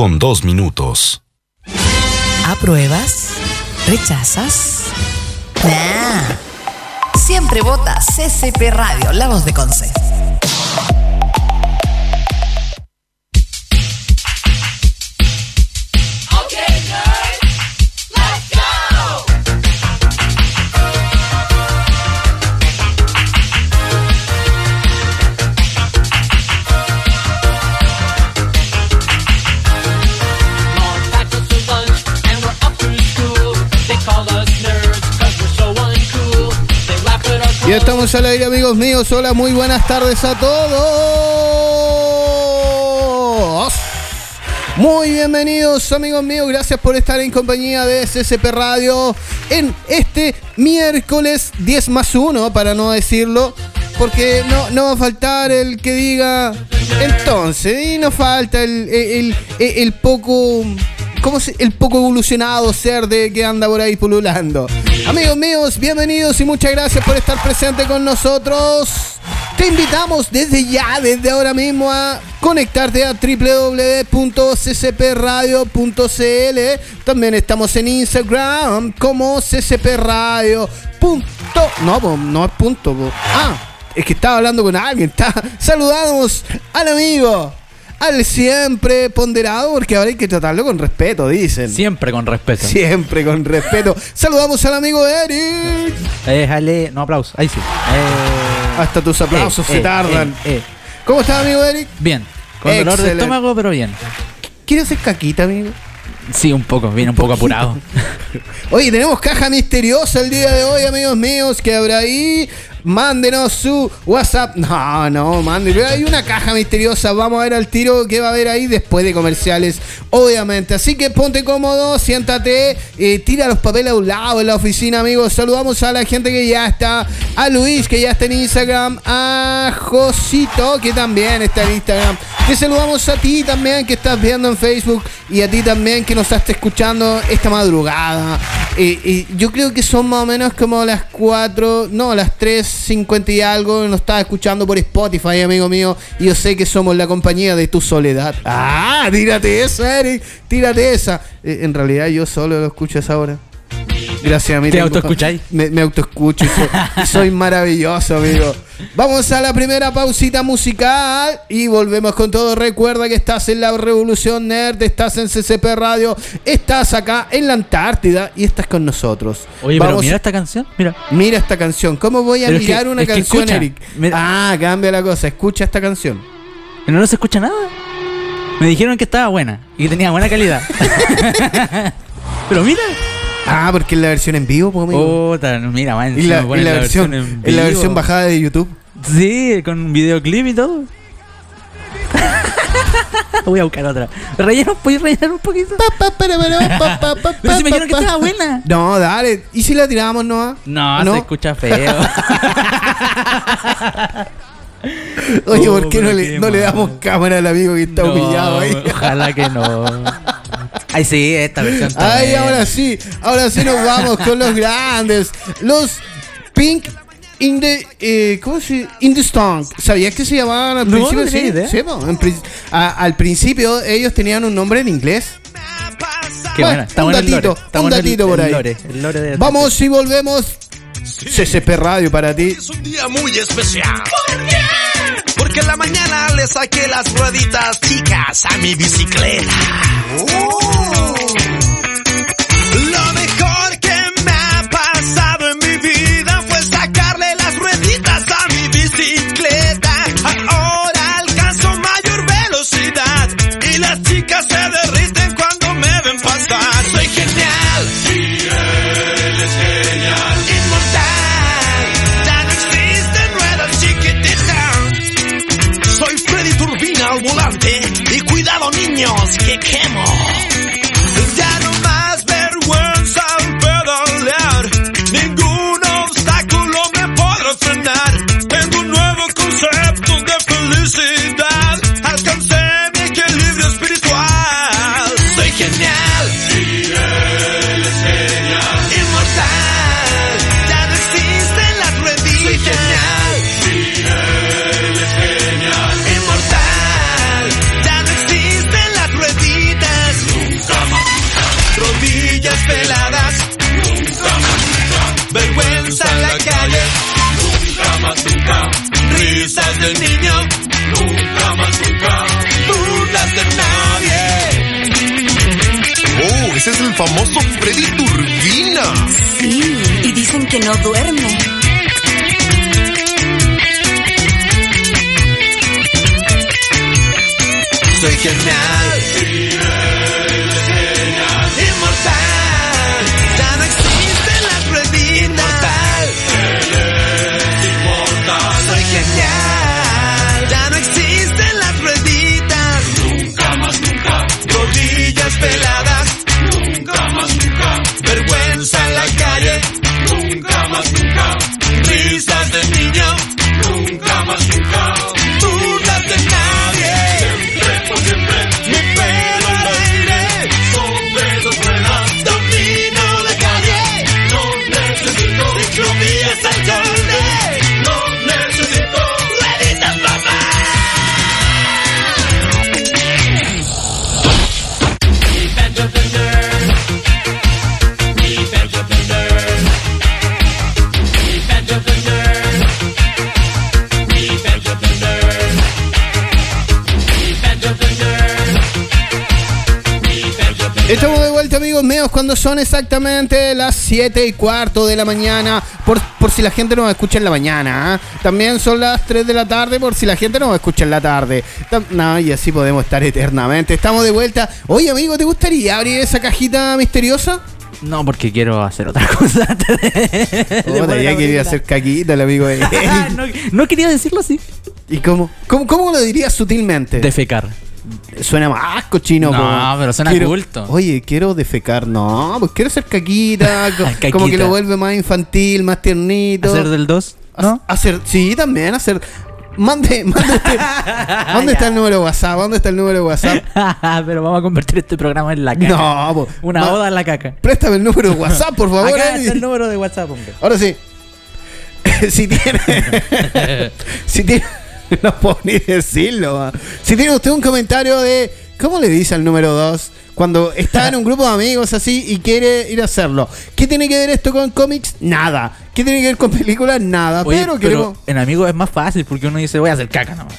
con dos minutos. ¿Apruebas? ¿Rechazas? Nah. Siempre vota CCP Radio, la voz de Conce. Ya estamos al aire, amigos míos. Hola, muy buenas tardes a todos. Muy bienvenidos, amigos míos. Gracias por estar en compañía de SCP Radio en este miércoles 10 más 1, para no decirlo. Porque no, no va a faltar el que diga entonces, y no falta el, el poco ¿Cómo el poco evolucionado ser de que anda por ahí pululando? Amigos míos, bienvenidos y muchas gracias por estar presente con nosotros. Te invitamos desde ya, desde ahora mismo a conectarte a www.ccpradio.cl. También estamos en Instagram como ccpradio. No, no es punto. Ah, es que estaba hablando con alguien. Saludamos al amigo al siempre ponderado, porque ahora hay que tratarlo con respeto, dicen. Siempre con respeto. Siempre con respeto. Saludamos al amigo Eric. Déjale, no aplausos, ahí sí. Eh, Hasta tus aplausos eh, se eh, tardan. ¿Cómo está, amigo Eric? Bien, con dolor de estómago, pero bien. ¿Quieres hacer caquita, amigo? Sí, un poco, viene un, poco apurado. Oye, tenemos caja misteriosa el día de hoy, amigos míos, que habrá ahí. Mándenos su WhatsApp. No, no, manden. Pero hay una caja misteriosa. Vamos a ver al tiro que va a haber ahí después de comerciales, obviamente. Así que ponte cómodo, siéntate, eh, tira los papeles a un lado en la oficina, amigos. Saludamos a la gente que ya está. A Luis, que ya está en Instagram. A Josito, que también está en Instagram. Te saludamos a ti también, que estás viendo en Facebook. Y a ti también, que nos estás escuchando esta madrugada. Eh, eh, yo creo que son más o menos como las 4, no, las 3.50 y algo. Nos estás escuchando por Spotify, amigo mío. Y yo sé que somos la compañía de tu soledad. Ah, tírate esa, Eric. Tírate esa. Eh, en realidad yo solo lo escucho a esa hora. Gracias a mí. ¿Te autoescucháis? Me, me autoescucho y soy, soy maravilloso, amigo. Vamos a la primera pausita musical y volvemos con todo. Recuerda que estás en la Revolución Nerd, estás en CCP Radio, estás acá en la Antártida y estás con nosotros. Oye, pero Vamos- mira esta canción, mira. Mira esta canción. ¿Cómo voy a Pero es mirar que- una canción, escucha, Eric? Ah, cambia la cosa. Escucha esta canción. Que no se escucha nada. Me dijeron que estaba buena y que tenía buena calidad. pero mira. Ah, porque es la versión en vivo, pues, amigo. Puta, no, mira, más y la, encima ponen y la versión, en la versión bajada de YouTube. Sí, con un videoclip y todo. Voy a buscar otra. Relleno, ¿puedes rellenar un poquito? Pa, pa, para, para, pa, pa, pa, Pero si me pa, dijeron que estaba buena. No, dale. ¿Y si la tiramos, no? No, se escucha feo. Oye, ¿por qué no le, qué no le damos cámara al amigo que está No, humillado ahí? Ojalá que no. Ay, sí, esta versión Ay, ahora sí, ahora sí nos vamos con los grandes. Los Pink in the. Eh, ¿Cómo se In the Stonk. ¿Sabías que se llamaban al No, principio? no Sí, idea. sí, pri- a- al principio ellos tenían un nombre en inglés. Qué Bueno. Está un datito, está un datito por el ahí. lore, el lore de- Vamos y volvemos. CCP Radio para ti. Es un día muy especial. ¿Por qué? Porque en la mañana le saqué las rueditas chicas a mi bicicleta. Lo no duerme. Son exactamente las 7 y cuarto de la mañana. Por, por si la gente no me escucha en la mañana. ¿ah? También son las 3 de la tarde, por si la gente no me escucha en la tarde. No, y así podemos estar eternamente. Estamos de vuelta. Oye, amigo, ¿te gustaría abrir esa cajita misteriosa? No, porque quiero hacer otra cosa ya quería abrirla. hacer caquita el amigo de no, no quería decirlo así. ¿Y cómo? ¿Cómo, cómo lo dirías sutilmente? Defecar. Suena más cochino. No, po. pero suena Quiero- culto. Oye, quiero defecar. No, pues quiero hacer caquita. co- Caquita. Como que lo vuelve más infantil, más tiernito. Hacer del 2, ¿no? Ha- Hacer, sí, también hacer. Mande, mande usted. ¿Dónde está el número de WhatsApp? ¿Dónde está el número de WhatsApp? Pero vamos a convertir este programa en la caca. No, po. Una Ma- oda en la caca. Préstame el número de WhatsApp, por favor. Acá está el número de WhatsApp, hombre. Ahora sí. si tiene. si tiene. No puedo ni decirlo. Si tiene usted un comentario de. ¿Cómo le dice al número 2? Cuando está en un grupo de amigos así y quiere ir a hacerlo. ¿Qué tiene que ver esto con cómics? Nada. ¿Qué tiene que ver con películas? Nada. Oye, pero pero, queremos. en amigos es más fácil porque uno dice voy a hacer caca nomás.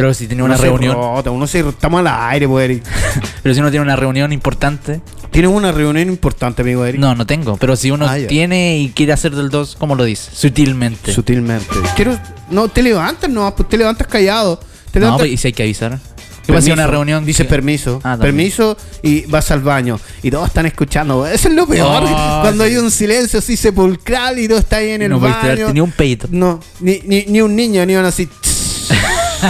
Pero si tiene una Uno reunión, rota, uno se estamos al aire, pues, Eric. pero si uno tiene una reunión importante, Tienes una reunión importante, amigo Eric. no, no tengo. Pero si uno Ah, tiene y quiere hacer del 2, ¿cómo lo dice? Sutilmente. Sutilmente. Quiero. No, te levantas, no, pues te levantas callado. Te no, pues, y si hay que avisar. ¿Qué pasa una reunión? Dice que- permiso. Ah, permiso y vas al baño. Y todos están escuchando. Eso es lo peor. Oh, cuando sí. hay un silencio así sepulcral y todo está ahí en el no baño. tirarte ni un peito. No, ni, ni, ni un niño, ni un así.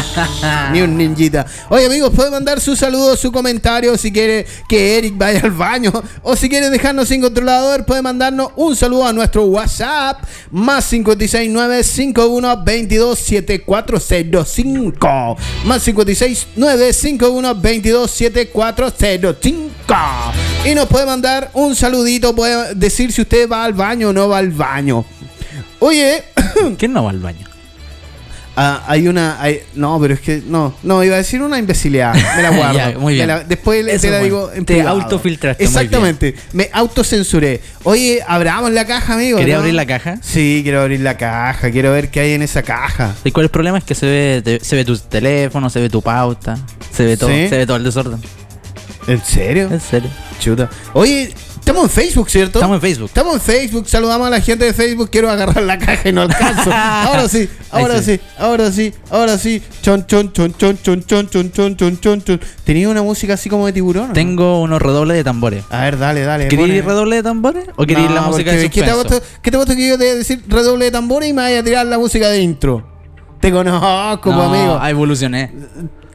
ni un ninjita. Oye, amigos, puede mandar su saludo, su comentario si quiere que Eric vaya al baño. O si quiere dejarnos sin controlador, puede mandarnos un saludo a nuestro WhatsApp. Más 569 51 22 7405. Más 569 51 22 7405. Y nos puede mandar un saludito, puede decir si usted va al baño o no va al baño. Oye, ¿Quién no va al baño? Ah, hay una. hay- no, pero es que. No, no, iba a decir una imbecilidad. Me la guardo. Ya, muy bien. La- después Eso te la digo en Te autofiltraste Exactamente. Me autocensuré. Oye, abramos la caja, amigo. ¿Quería ¿no? abrir la caja? Sí, quiero abrir la caja. Quiero ver qué hay en esa caja. ¿Y cuál es el problema? Es que se ve, te- se ve tu teléfono, se ve tu pauta, se ve todo, ¿Sí? se ve todo el desorden. ¿En serio? En serio. Chuta. Oye, estamos en Facebook, ¿cierto? Estamos en Facebook. Estamos en Facebook, saludamos a la gente de Facebook. Quiero agarrar la caja y no alcanzo. Ahora sí, ahora sí. sí. ahora sí, ahora sí. Chon, chon, chon, chon, chon, chon, chon, chon, chon, chon, chon. ¿Tenía una música así como de tiburón? Tengo unos redobles de tambores. A ver, dale, dale. ¿Queréis pone. redoble de tambores o queréis No, la música de ¿qué te, puesto, ¿Qué te que yo te voy a decir redoble de tambores y me vaya a tirar la música de intro? Te conozco, No, amigo. ah, evolucioné.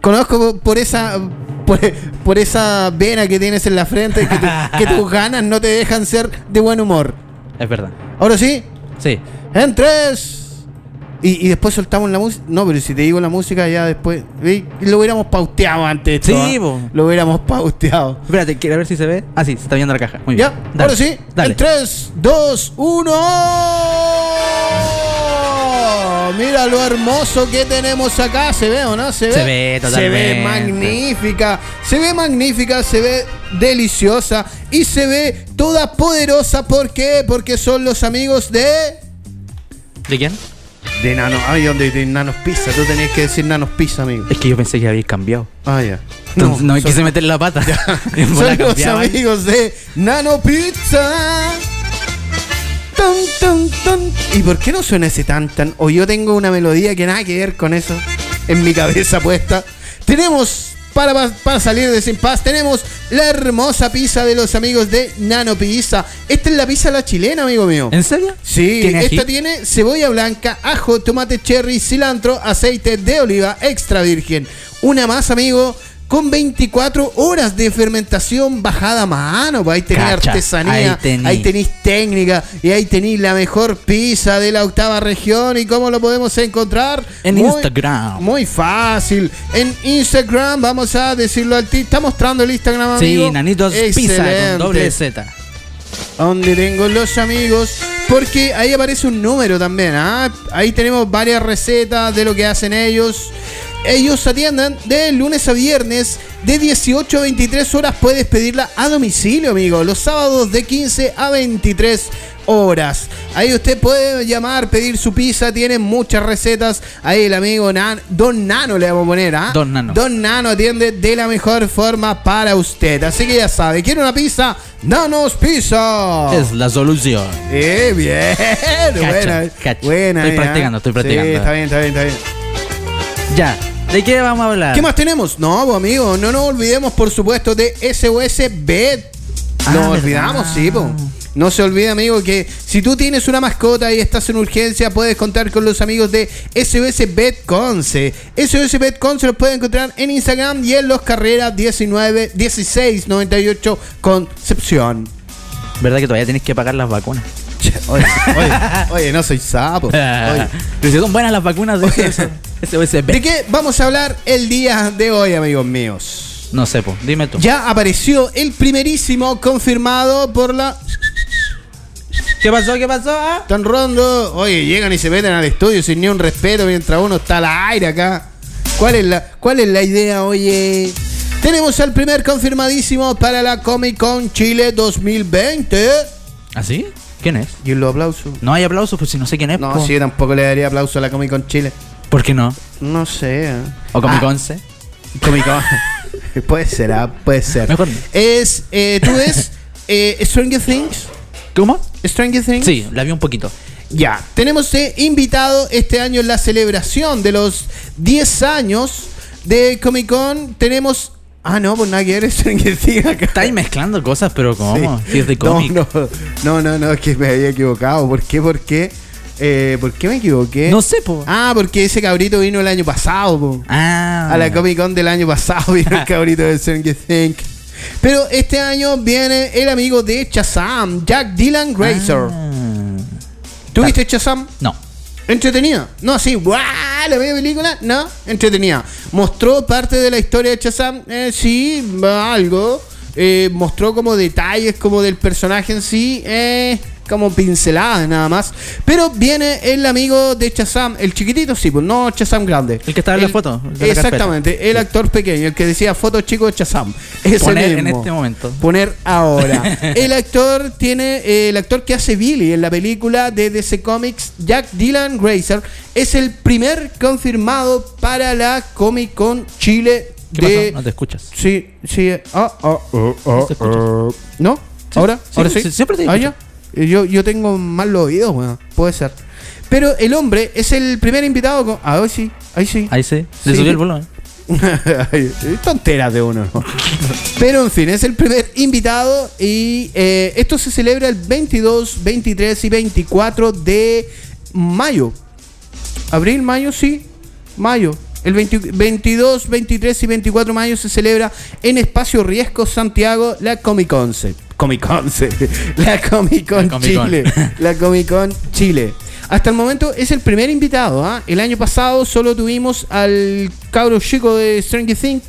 Conozco por- esa por, por esa vena que tienes en la frente que, tu- que tus ganas no te dejan ser de buen humor. Es verdad. Ahora sí, Sí. en tres. Y, y después soltamos la música. No, pero si te digo la música ya después. ¿vi? Lo hubiéramos pauteado antes. esto, Sí, po. Lo hubiéramos pauteado. Espérate, quiero ver si se ve. Ah, sí, se está viendo la caja. Muy bien. Ya, ahora sí. Dale. En 3, 2, 1. Mira lo hermoso que tenemos acá. ¿Se ve o no? Se ve. Se ve Se ve totalmente. magnífica. Se ve magnífica. Se ve deliciosa. Y se ve toda poderosa. ¿Por qué? Porque son los amigos de. ¿De quién? De nano, ay, ¿dónde de nanos pizza? Tú tenías que decir nanos pizza, amigo. Es que yo pensé que habéis cambiado. Ah, ya. Entonces, no, me son- quise meter la pata. Son los amigos de Nano Pizza. Tun, tun, tun. ¿Y por qué no suena ese tan tan? O yo tengo una melodía que nada que ver con eso en mi cabeza puesta. Tenemos, para, para salir de sin paz, tenemos la hermosa pizza de los amigos de Nano Pizza. Esta es la pizza la chilena, amigo mío. ¿En serio? Sí, ¿Tiene esta tiene cebolla blanca, ajo, tomate cherry, cilantro, aceite de oliva extra virgen. Una más, amigo, con 24 horas de fermentación bajada a mano. Pues ahí tenéis artesanía, ahí tenéis técnica y ahí tenéis la mejor pizza de la octava región. ¿Y cómo lo podemos encontrar? En Instagram. Muy fácil. En Instagram, vamos a decirlo al ti. Está mostrando el Instagram, amigo. Sí, Nanitos Pizza con Excelente doble Z. donde tengo los amigos, porque ahí aparece un número también. ¿ah? Ahí tenemos varias recetas de lo que hacen ellos. Ellos atienden de lunes a viernes de 18 a 23 horas. Puedes pedirla a domicilio, amigo. Los sábados de 15 a 23 horas. Ahí usted puede llamar, pedir su pizza. Tienen muchas recetas. Ahí el amigo Nan- Don Nano le vamos a poner. ¿ah? Don Nano. Don Nano atiende de la mejor forma para usted. Así que ya sabe, ¿quiere una pizza? Nanos Pizza. Es la solución. Eh, bien. buena. cacha. buena, Estoy practicando, estoy practicando. Sí, está bien, está bien, está bien. Ya. ¿De qué vamos a hablar? ¿Qué más tenemos? No, pues, amigo, no nos olvidemos, por supuesto, de SOS Bet. Ah, Nos ¿verdad? olvidamos, sí. No se olvide, amigo, que si tú tienes una mascota y estás en urgencia, puedes contar con los amigos de SOS Bet Conce. SOS Bet Conce los pueden encontrar en Instagram y en los carreras 19, 16, 98 Concepción. ¿Verdad que todavía tienes que pagar las vacunas? Che, Oye, oye, oye, no soy sapo. Oye. Pero si son buenas las vacunas de. SOSB. ¿De qué vamos a hablar el día de hoy, amigos míos? No sé, po. Dime tú. Ya apareció el primerísimo confirmado por la ¿Qué pasó? ¿Qué pasó? Ah? Tan Rondo. Oye, llegan y se meten al estudio sin ni un respeto mientras uno está al aire acá. ¿Cuál es la, cuál es la idea, oye? Tenemos al primer confirmadísimo para la Comic Con Chile 2020. ¿Ah, sí? ¿Quién es? Y los aplausos. No hay aplausos, pues si no sé quién es. No, po. sí, yo tampoco le daría aplauso a la Comic Con Chile. ¿Por qué no? No sé. ¿eh? ¿O Comic Ah, Conce? Comic Con. puede ser, ah, puede ser. Mejor. Es, eh, ¿tú ves eh, Stranger Things? ¿Cómo? Stranger Things. Sí, la vi un poquito. Ya, tenemos de invitado este año en la celebración de los 10 años de Comic Con. Tenemos. Ah, no, pues nada que ver Stranger Things acá. Estáis mezclando cosas, pero ¿cómo? Sí. Si es de cómic. No, no, no, no, no, es que me había equivocado. ¿Por qué? ¿Por qué? Eh, ¿Por qué me equivoqué? No sé, po. Ah, porque ese cabrito vino el año pasado, po. Ah. A la Comic Con del año pasado vino el cabrito de Stranger Things. Pero este año viene el amigo de Chazam, Jack Dylan Grazer. Ah. ¿Tuviste Chazam? No. Entretenida. No, sí, ¡guau! La media película, no, entretenida. Mostró parte de la historia de Chazam, eh, sí, algo. Eh, mostró como detalles como del personaje en sí, eh, como pinceladas nada más. Pero viene el amigo de Chazam, el chiquitito, sí, pues no Chazam grande. El que estaba en la foto, la exactamente, el actor pequeño, el que decía foto chico de Chazam. Poner en este momento. Poner ahora. el actor tiene. eh, el actor que hace Billy en la película de DC Comics, Jack Dylan Grazer, es el primer confirmado para la Comic Con Chile ¿Qué de. pasó? No te escuchas. Sí, sí. ah, ah, ah, ah, se escucha. ah. ¿No? Sí, ¿Ahora? sí, ¿Ahora sí? siempre te Ah, escucho. ya. Eh, Yo, yo tengo mal los oídos, weón. Puede ser. Pero el hombre es el primer invitado con. Ah, hoy sí. Ahí sí. Ahí sí. Le Sí. subió el volumen. Ay, Tonteras de uno, ¿no? Pero en fin, es el primer invitado y eh, esto se celebra el 22, 23 y 24 de mayo. Abril, mayo, sí. Mayo. El 20 22, 23 y 24 de mayo se celebra en Espacio Riesgo Santiago la Comic Con. Comic Con. La Comic Con La Comic Con. Chile. La Comic Con Chile. Hasta el momento es el primer invitado. ¿ah? El año pasado solo tuvimos al cabro chico de Stranger Things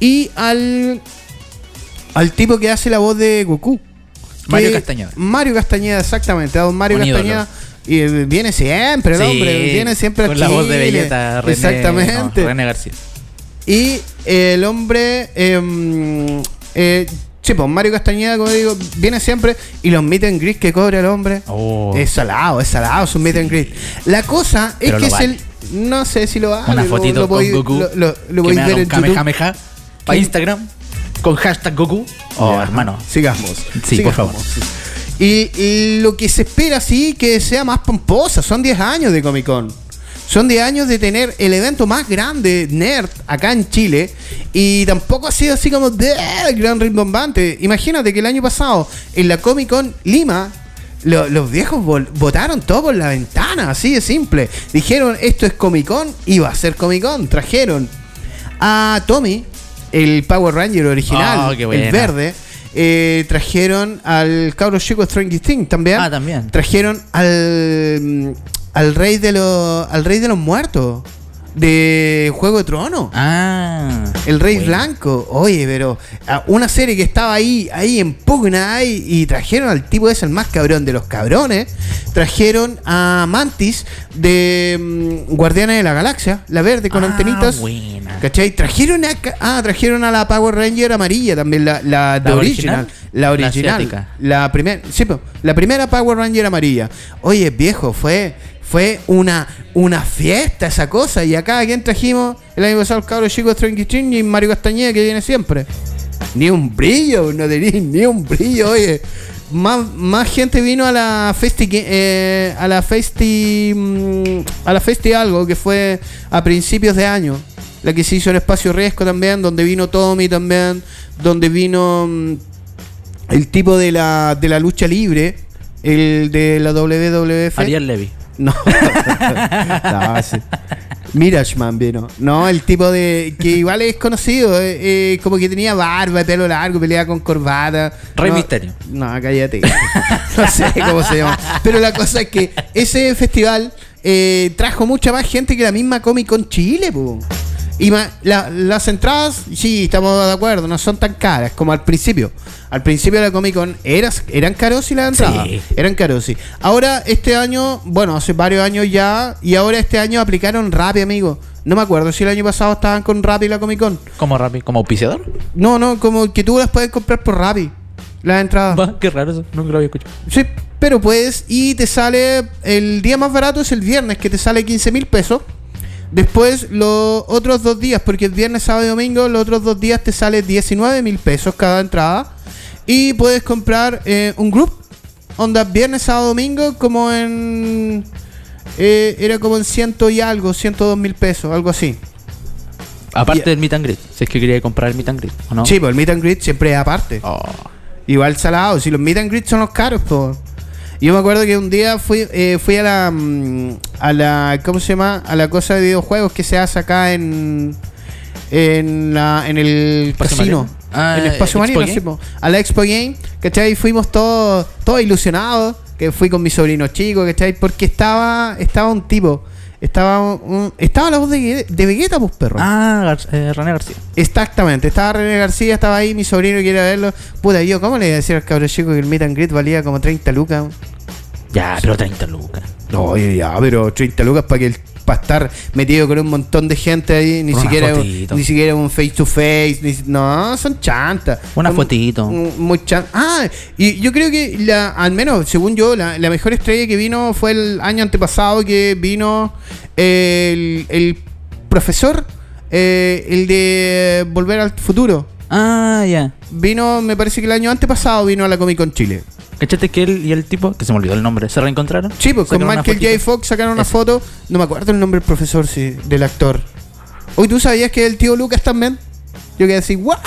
y al, al tipo que hace la voz de Goku. Mario Castañeda. Mario Castañeda, exactamente. A don Mario Un ídolo. Y eh, viene siempre, el Sí, hombre. Viene siempre a Con la voz de. Belleta, René, Exactamente. no, René García. Y el hombre, em, eh, Sí, pues Mario Castañeda, como digo, viene siempre y los meet and greet que cobra el hombre. Oh. Es salado, es salado, es un meet and greet. La cosa es que es el. No sé si lo vale. Una fotito lo con Goku. Lo, lo- lo me haga ver en. Kamehameha para. Instagram con hashtag Goku. Oh, hermano. Sigamos. Sí, sigamos. por favor. Y, y lo que se espera, sí, que sea más pomposa. Son 10 años de Comic Con. Son 10 años de tener el evento más grande nerd acá en Chile. Y tampoco ha sido así como de gran rimbombante. Imagínate que el año pasado, en la Comic Con Lima, lo- los viejos votaron todo por la ventana, así de simple. Dijeron, esto es Comic Con y va a ser Comic Con. Trajeron a Tommy, el Power Ranger original, Oh, el verde. Eh, trajeron al cabro chico Stranger Things también. Ah, también. Trajeron al al rey de los al rey de los muertos de Juego de Tronos. Ah. El Rey bueno. Blanco, oye, pero ah, una serie que estaba ahí, ahí en pugna y trajeron al tipo ese, el más cabrón de los cabrones. Trajeron a Mantis de mm, Guardianes de la Galaxia, la verde con Ah, antenitas. buena. ¿Cachai? Trajeron a, ah, trajeron a la Power Ranger amarilla también, la, la, de ¿La original. original? La original. La, primera, sí, la primera Power Ranger amarilla. Oye, viejo, fue, fue una, una fiesta esa cosa. Y acá, ¿a quién trajimos? El año pasado el cabro chico de Stranger Things y Mario Castañeda que viene siempre. Ni un brillo, no tenéis ni un brillo, oye. Más, más gente vino a la Festi eh, a la Festi mm, a la Festi algo que fue a principios de año. La que se hizo en Espacio Riesgo también, donde vino Tommy también, donde vino mm, el tipo de la, de la lucha libre, el de la WWF. Ariel Levy. No. no sí. Mirage vino. No, el tipo de. que igual es conocido. eh, eh, como que tenía barba, pelo largo, peleaba con corbata. Rey No, Misterio. No, cállate. no sé cómo se llama. Pero la cosa es que ese festival eh, trajo mucha más gente que la misma Comic Con Chile, po. Y la- las entradas, sí, estamos de acuerdo, no son tan caras como al principio. Al principio de la Comic Con eras, eran caros y las entradas. Sí. Eran caros, sí. Ahora, este año, bueno, hace varios años ya, y ahora este año aplicaron Rappi, amigo. No me acuerdo si el año pasado estaban con Rappi la Comic Con. ¿Como Rappi? ¿Como auspiciador? No, no, como que tú las puedes comprar por Rappi. Las entradas. Va, Qué raro eso. Nunca lo había escuchado. Sí, pero puedes y te sale, el día más barato es el viernes, que te sale 15 mil pesos. Después los otros dos días, porque el viernes, sábado y domingo, los otros dos días te sale 19 mil pesos cada entrada. Y puedes comprar eh, un group, onda viernes, sábado, domingo, como en... eh, era como en ciento y algo, 102 mil pesos, algo así. Aparte del meet and greet. Si es que quería comprar el meet and greet, ¿o no? Sí, pues el meet and greet siempre es aparte. Oh. Igual salado, si los meet and greet son los caros, pues. Yo me acuerdo que un día fui, eh, fui a la mm, a la ¿cómo se llama? a la cosa de videojuegos que se hace acá en en la en el ¿Espacio casino. Ah, en el espacio ¿Expo marino, a la Expo Game, ¿cachai? Fuimos todos todos ilusionados, que fui con mi sobrino chico, ¿cachai? Porque estaba estaba un tipo, estaba un- estaba la voz de, de Vegeta, pues perro. Ah, Gar- eh, René García. Exactamente, estaba René García, estaba ahí, mi sobrino quiere verlo. Puta, yo, ¿cómo le iba a decir al cabro chico que el meet and greet valía como 30 lucas? Ya, pero 30 lucas. Oye, ya, pero 30 lucas para que para estar metido con un montón de gente ahí, ni una siquiera fotito. ni siquiera un face to face, ni- no, son chantas. Una Son fotito. mu- Muy chan- Ah, y yo creo que la, al menos según yo, la, la mejor estrella que vino fue el año antepasado que vino el, el profesor, eh, el de Volver al Futuro. Ah, ya. Vino, me parece que el año antepasado vino a la Comic Con Chile. ¿Cachaste que él y el tipo, que se me olvidó el nombre, se reencontraron? Sí, pues con Michael J. Fox sacaron una foto. No me acuerdo el nombre del profesor, sí, del actor. Hoy tú sabías que el tío Lucas también. Yo quedé así, ¡guau!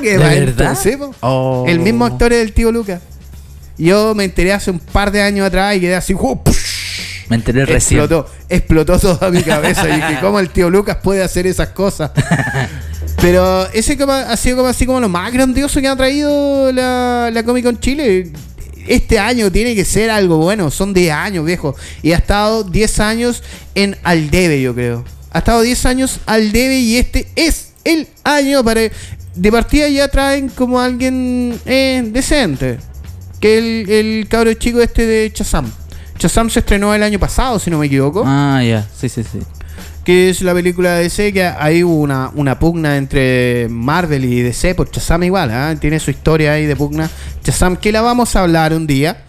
¡Qué ¿De evento", verdad? sí. Oh. El mismo actor es el tío Lucas. Yo me enteré hace un par de años atrás y quedé así. ¡push! Me enteré recién. Explotó, explotó toda mi cabeza. y dije, ¿cómo el tío Lucas puede hacer esas cosas? Pero ese como- ha sido como así como lo más grandioso que ha traído la, la Comic Con Chile. Este año tiene que ser algo bueno. Son 10 años, viejo. Y ha estado 10 años en al debe, yo creo. Ha estado 10 años al debe y este es el año para... De partida ya traen como alguien eh, decente. Que el, el cabro chico este de Chazam. Chazam se estrenó el año pasado, si no me equivoco. Ah, ya. Sí, sí, sí. Que es la película de DC, que hubo una, una pugna entre Marvel y DC, por Shazam igual, ¿ah? tiene su historia ahí de pugna. Shazam, que la vamos a hablar un día.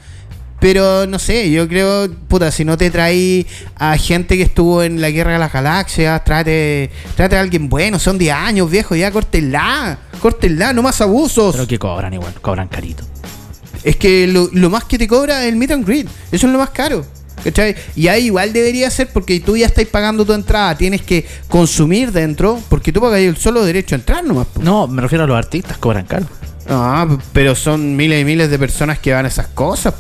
Pero no sé, yo creo, puta, si no te traí a gente que estuvo en la Guerra de las Galaxias, trate, trate a alguien bueno, son 10 años, viejo, ya córtenla, córtenla, no más abusos. Pero que cobran igual, cobran carito. Es que lo, lo más que te cobra es el meet and greet. Eso es lo más caro. ¿Cachai? Y ahí igual debería ser porque tú ya estás pagando tu entrada. Tienes que consumir dentro porque tú pagas el solo derecho a entrar nomás. po. No, me refiero a los artistas, cobran caro. Ah, pero son miles y miles de personas que van a esas cosas.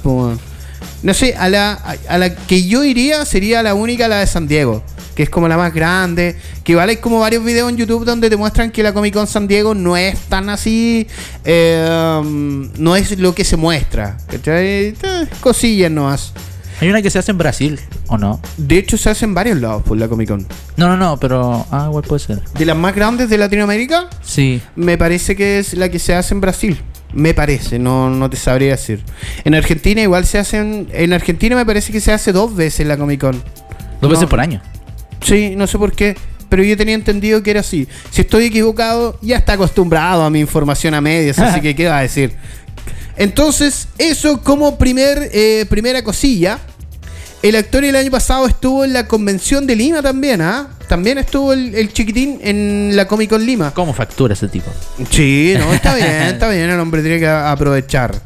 No sé, a la, a, a la que yo iría sería la única, la de San Diego. Que es como la más grande. Que igual hay como varios videos en YouTube donde te muestran que la Comic Con San Diego no es tan así. eh, um, no es lo que se muestra. ¿cachai? Eh, Cosillas nomás. Hay una que se hace en Brasil, ¿o no? De hecho, se hace en varios lados por la Comic Con. No, no, no, pero. Ah, igual puede ser. De las más grandes de Latinoamérica, Sí. me parece que es la que se hace en Brasil. Me parece, no, no te sabría decir. En Argentina igual se hacen... En Argentina me parece que se hace dos veces la Comic Con. Dos veces por año. Sí, no sé por qué. Pero yo tenía entendido que era así. Si estoy equivocado, ya está acostumbrado a mi información a medias, así que ¿qué va a decir? Entonces, eso como primer, eh, primera cosilla. El actor el año pasado estuvo en la convención de Lima también, ¿ah? También estuvo el, el chiquitín en la Comic Con Lima. ¿Cómo factura ese tipo? Sí, no, está bien, está bien, el hombre tiene que aprovechar.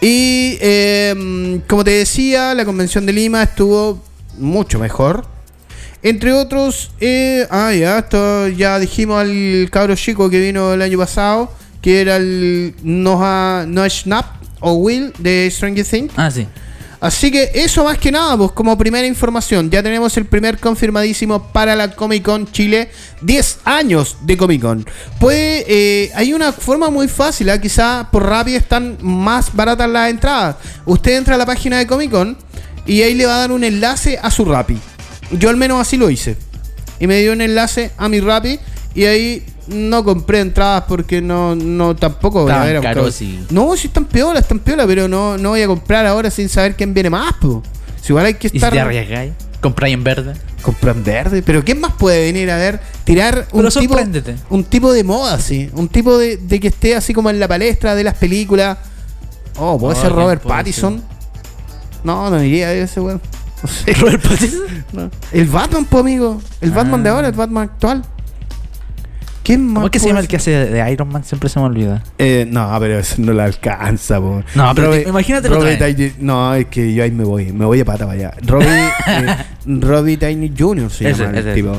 Y eh, como te decía, la convención de Lima estuvo mucho mejor. Entre otros, eh, ah, ya, esto ya dijimos al cabro chico que vino el año pasado, que era el Noah, Noah Schnapp o Will de Stranger Things. Ah, sí. Así que eso más que nada, pues como primera información, ya tenemos el primer confirmadísimo para la Comic Con Chile, 10 años de Comic Con. Pues eh, hay una forma muy fácil, ¿ah? quizá por Rappi están más baratas las entradas. Usted entra a la página de Comic Con y ahí le va a dar un enlace a su Rappi. Yo al menos así lo hice. Y me dio un enlace a mi Rappi y ahí no compré entradas porque no, no tampoco voy a Estaban ver a buscar- caros y- No, si están piola, están piola, pero no, no voy a comprar ahora sin saber quién viene más, po. Si igual hay que ¿Y si estar. te arriesgáis? ¿Compráis en verde? Compran verde, pero ¿quién más puede venir a ver? Tirar un Pero tipo, sorpréndete. un tipo de moda, así. Un tipo de, de que esté así como en la palestra de las películas. Oh, ¿puede Oh, ser ¿quién Robert puede Pattinson? No, no iría ese weón. No sé. ¿Robert Pattinson? No. El Batman, po, amigo. El Batman de Ah. ahora, el Batman actual. ¿Quién? ¿Cómo es que se llama el que hace de Iron Man? Siempre se me olvida. Eh, no, pero eso no la alcanza, po. No, pero te- imagínate trae. Downey- No, es que yo ahí me voy, me voy a pata para allá. Robbie, eh, Robbie Downey Jr. se Ese, llama el ese. tipo.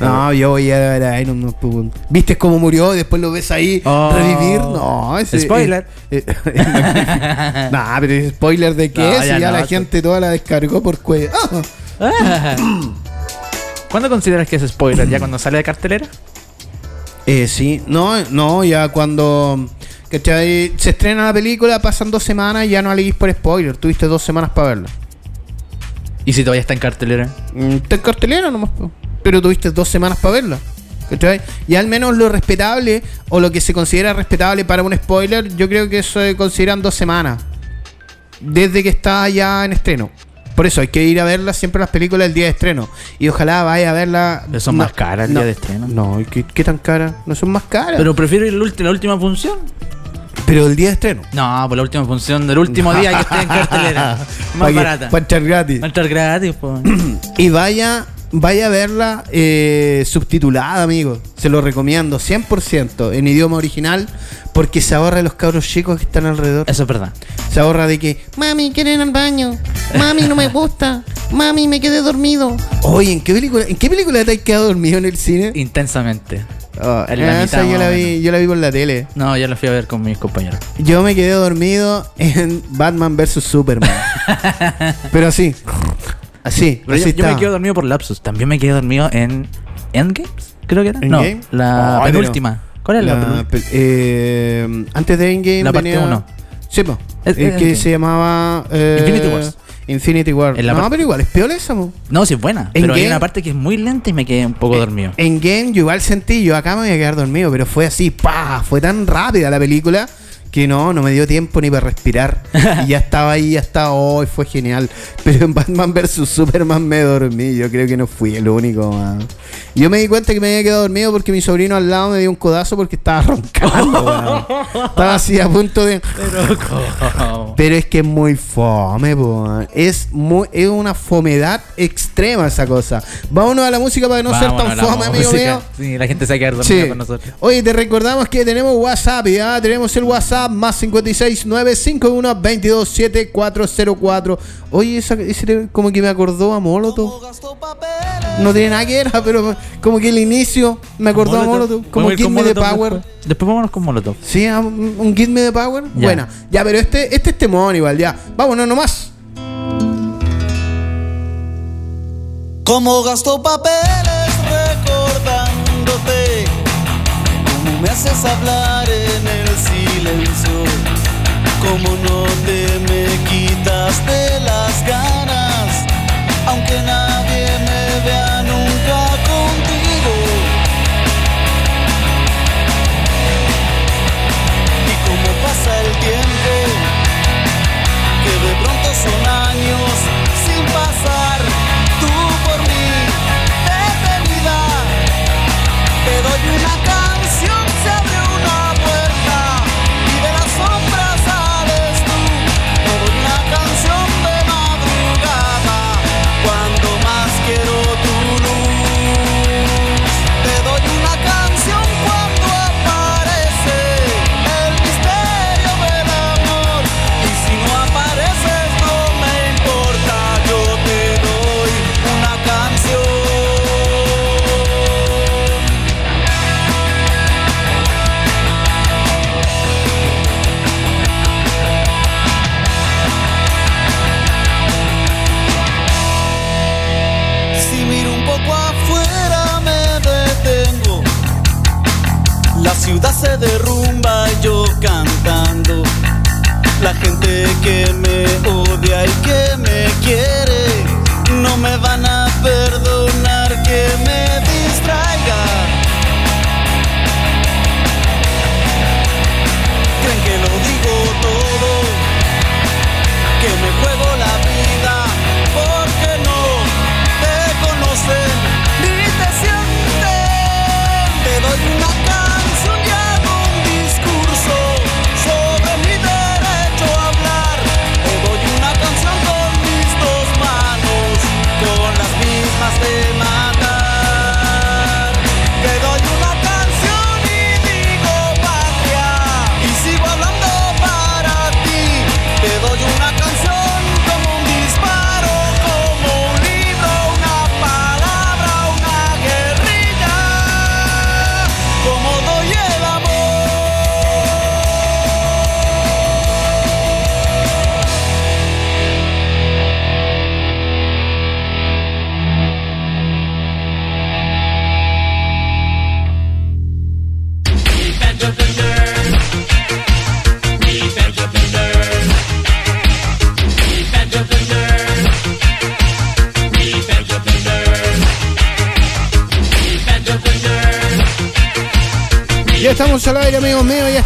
No, yo voy a ver a Iron Man. ¿Viste cómo murió? Después lo ves ahí Oh. revivir. No, ese Spoiler. eh, eh, nah, pero es spoiler de qué No, si ya ya no, la gente toda la descargó por cuello. Ah. ¿Cuándo consideras que es spoiler? ¿Ya cuando sale de cartelera? Eh, sí, no, no, ya cuando ¿cachai? se estrena la película, pasan dos semanas y ya no aleguís por spoiler. Tuviste dos semanas para verla. ¿Y si todavía está en cartelera? Mm, Está en cartelera nomás, pero tuviste dos semanas para verla. ¿cachai? Y al menos lo respetable o lo que se considera respetable para un spoiler, yo creo que eso se consideran dos semanas. Desde que está ya en estreno. Por eso hay que ir a verla siempre las películas el día de estreno. Y ojalá vaya a verla. Pero son más caras el no, día de estreno. No, ¿qué, qué tan caras? No son más caras. Pero prefiero ir la última función. pero el día de estreno. No, por la última función del último día que esté en cartelera. Más barata. pa' echar gratis. Va a estar gratis, pues. Y vaya, vaya a verla eh, subtitulada, amigo. Se lo recomiendo 100% en idioma original porque se ahorra de los cabros chicos que están alrededor. Eso es verdad. Se ahorra de que, mami, quiero ir al baño. Mami, no me gusta. Mami, me quedé dormido. Oye, ¿en qué película, ¿en qué película te has quedado dormido en el cine? Intensamente. Ah, en la mitad, yo la vi, yo la vi por la tele. No, ya lo fui a ver con mis compañeros. Yo me quedé dormido en Batman vs Superman. Pero así. Así, Pero yo, así yo me estaba. quedo dormido por lapsus. También me quedé dormido en Endgames, creo que era. No, la pero- penúltima. ¿Cuál es la, penúltima? pe- eh, antes de Endgame La parte venía- uno. Sí, po. Es- es que se llamaba eh, Infinity Wars. Infinity War. En la no, pero igual, es peor esa, po. No, sí es buena. Pero hay Endgame- una parte que es muy lenta y me quedé un poco dormido. En Game yo igual sentí, yo acá me voy a quedar dormido, pero fue así, pa, fue tan rápida la película que no, no me dio tiempo ni para respirar. y ya estaba ahí, ya estaba, hoy fue genial. Pero en Batman vs Superman me dormí, yo creo que no fui el único. man. Yo me di cuenta que me había quedado dormido porque mi sobrino al lado me dio un codazo porque estaba roncando. Estaba así a punto de... Pero es que es muy fome, man. es muy, es una fomedad extrema esa cosa. Vámonos a la música para no ser Vámonos a tan fome, amigo música. mío. Sí, la gente se va a quedar dormida Sí. con nosotros. Oye, te recordamos que tenemos WhatsApp, ¿ya? Tenemos el WhatsApp más 56951227404. Oye, esa, ese como que me acordó a Molotov. No tiene nada que ver, pero como que el inicio me acordó a Molotov. Como a ir Give con Me the Molotov Power. Después, Después vámonos con Molotov. Sí, ah, un, un Give Me the Power. Ya. Buena. Ya, pero este, este es temón igual, ya. Vámonos nomás. Como gasto papeles recordándote, como me haces hablar el silencio, como no te me quitas de las ganas, aunque nadie me vea nunca contigo. Y como pasa el tiempo, que de pronto son se derrumba yo cantando. La gente que me odia y que me quiere no me van a perdonar que me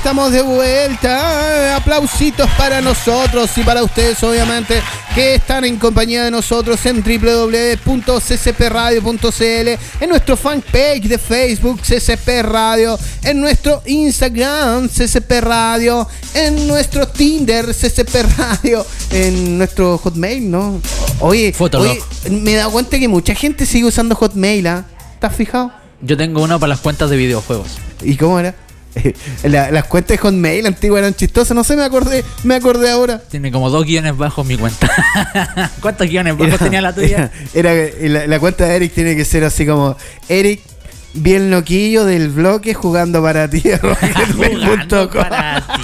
estamos de vuelta. Aplausitos para nosotros y para ustedes, obviamente, que están en compañía de nosotros en www.ccpradio.cl, en nuestro fanpage de Facebook, CCP Radio, en nuestro Instagram, CCP Radio, en nuestro Tinder, CCP Radio, en nuestro Hotmail, ¿no? Oye, oye, me dado cuenta que mucha gente sigue usando Hotmail, ¿ah? ¿Estás fijado? Yo tengo uno para las cuentas de videojuegos. ¿Y cómo era? La- las cuentas de Hotmail antiguas eran chistosas, no sé, me acordé, me acordé ahora. Tiene como dos guiones bajos mi cuenta. ¿Cuántos guiones bajos tenía la tuya? Era, era- la, la cuenta de Eric tiene que ser así como Eric bien loquillo del bloque jugando para ti. Jugando para ti.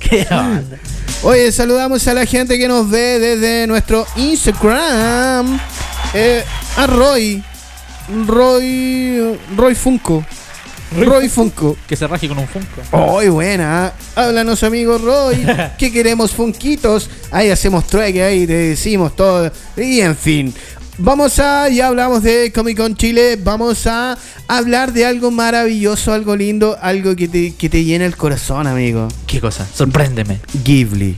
¿Qué onda? Oye, saludamos a la gente que nos ve desde nuestro Instagram. Eh, a Roy. Roy. Roy Funko. Roy Funko. Que se raje con un Funko. Hoy buena, háblanos amigo Roy, que queremos funquitos, ahí hacemos trueque, ahí te decimos todo, y en fin. Vamos a, ya hablamos de Comic Con Chile, vamos a hablar de algo maravilloso, algo lindo, algo que te, que te llena el corazón, amigo. ¿Qué cosa? Sorpréndeme. Ghibli.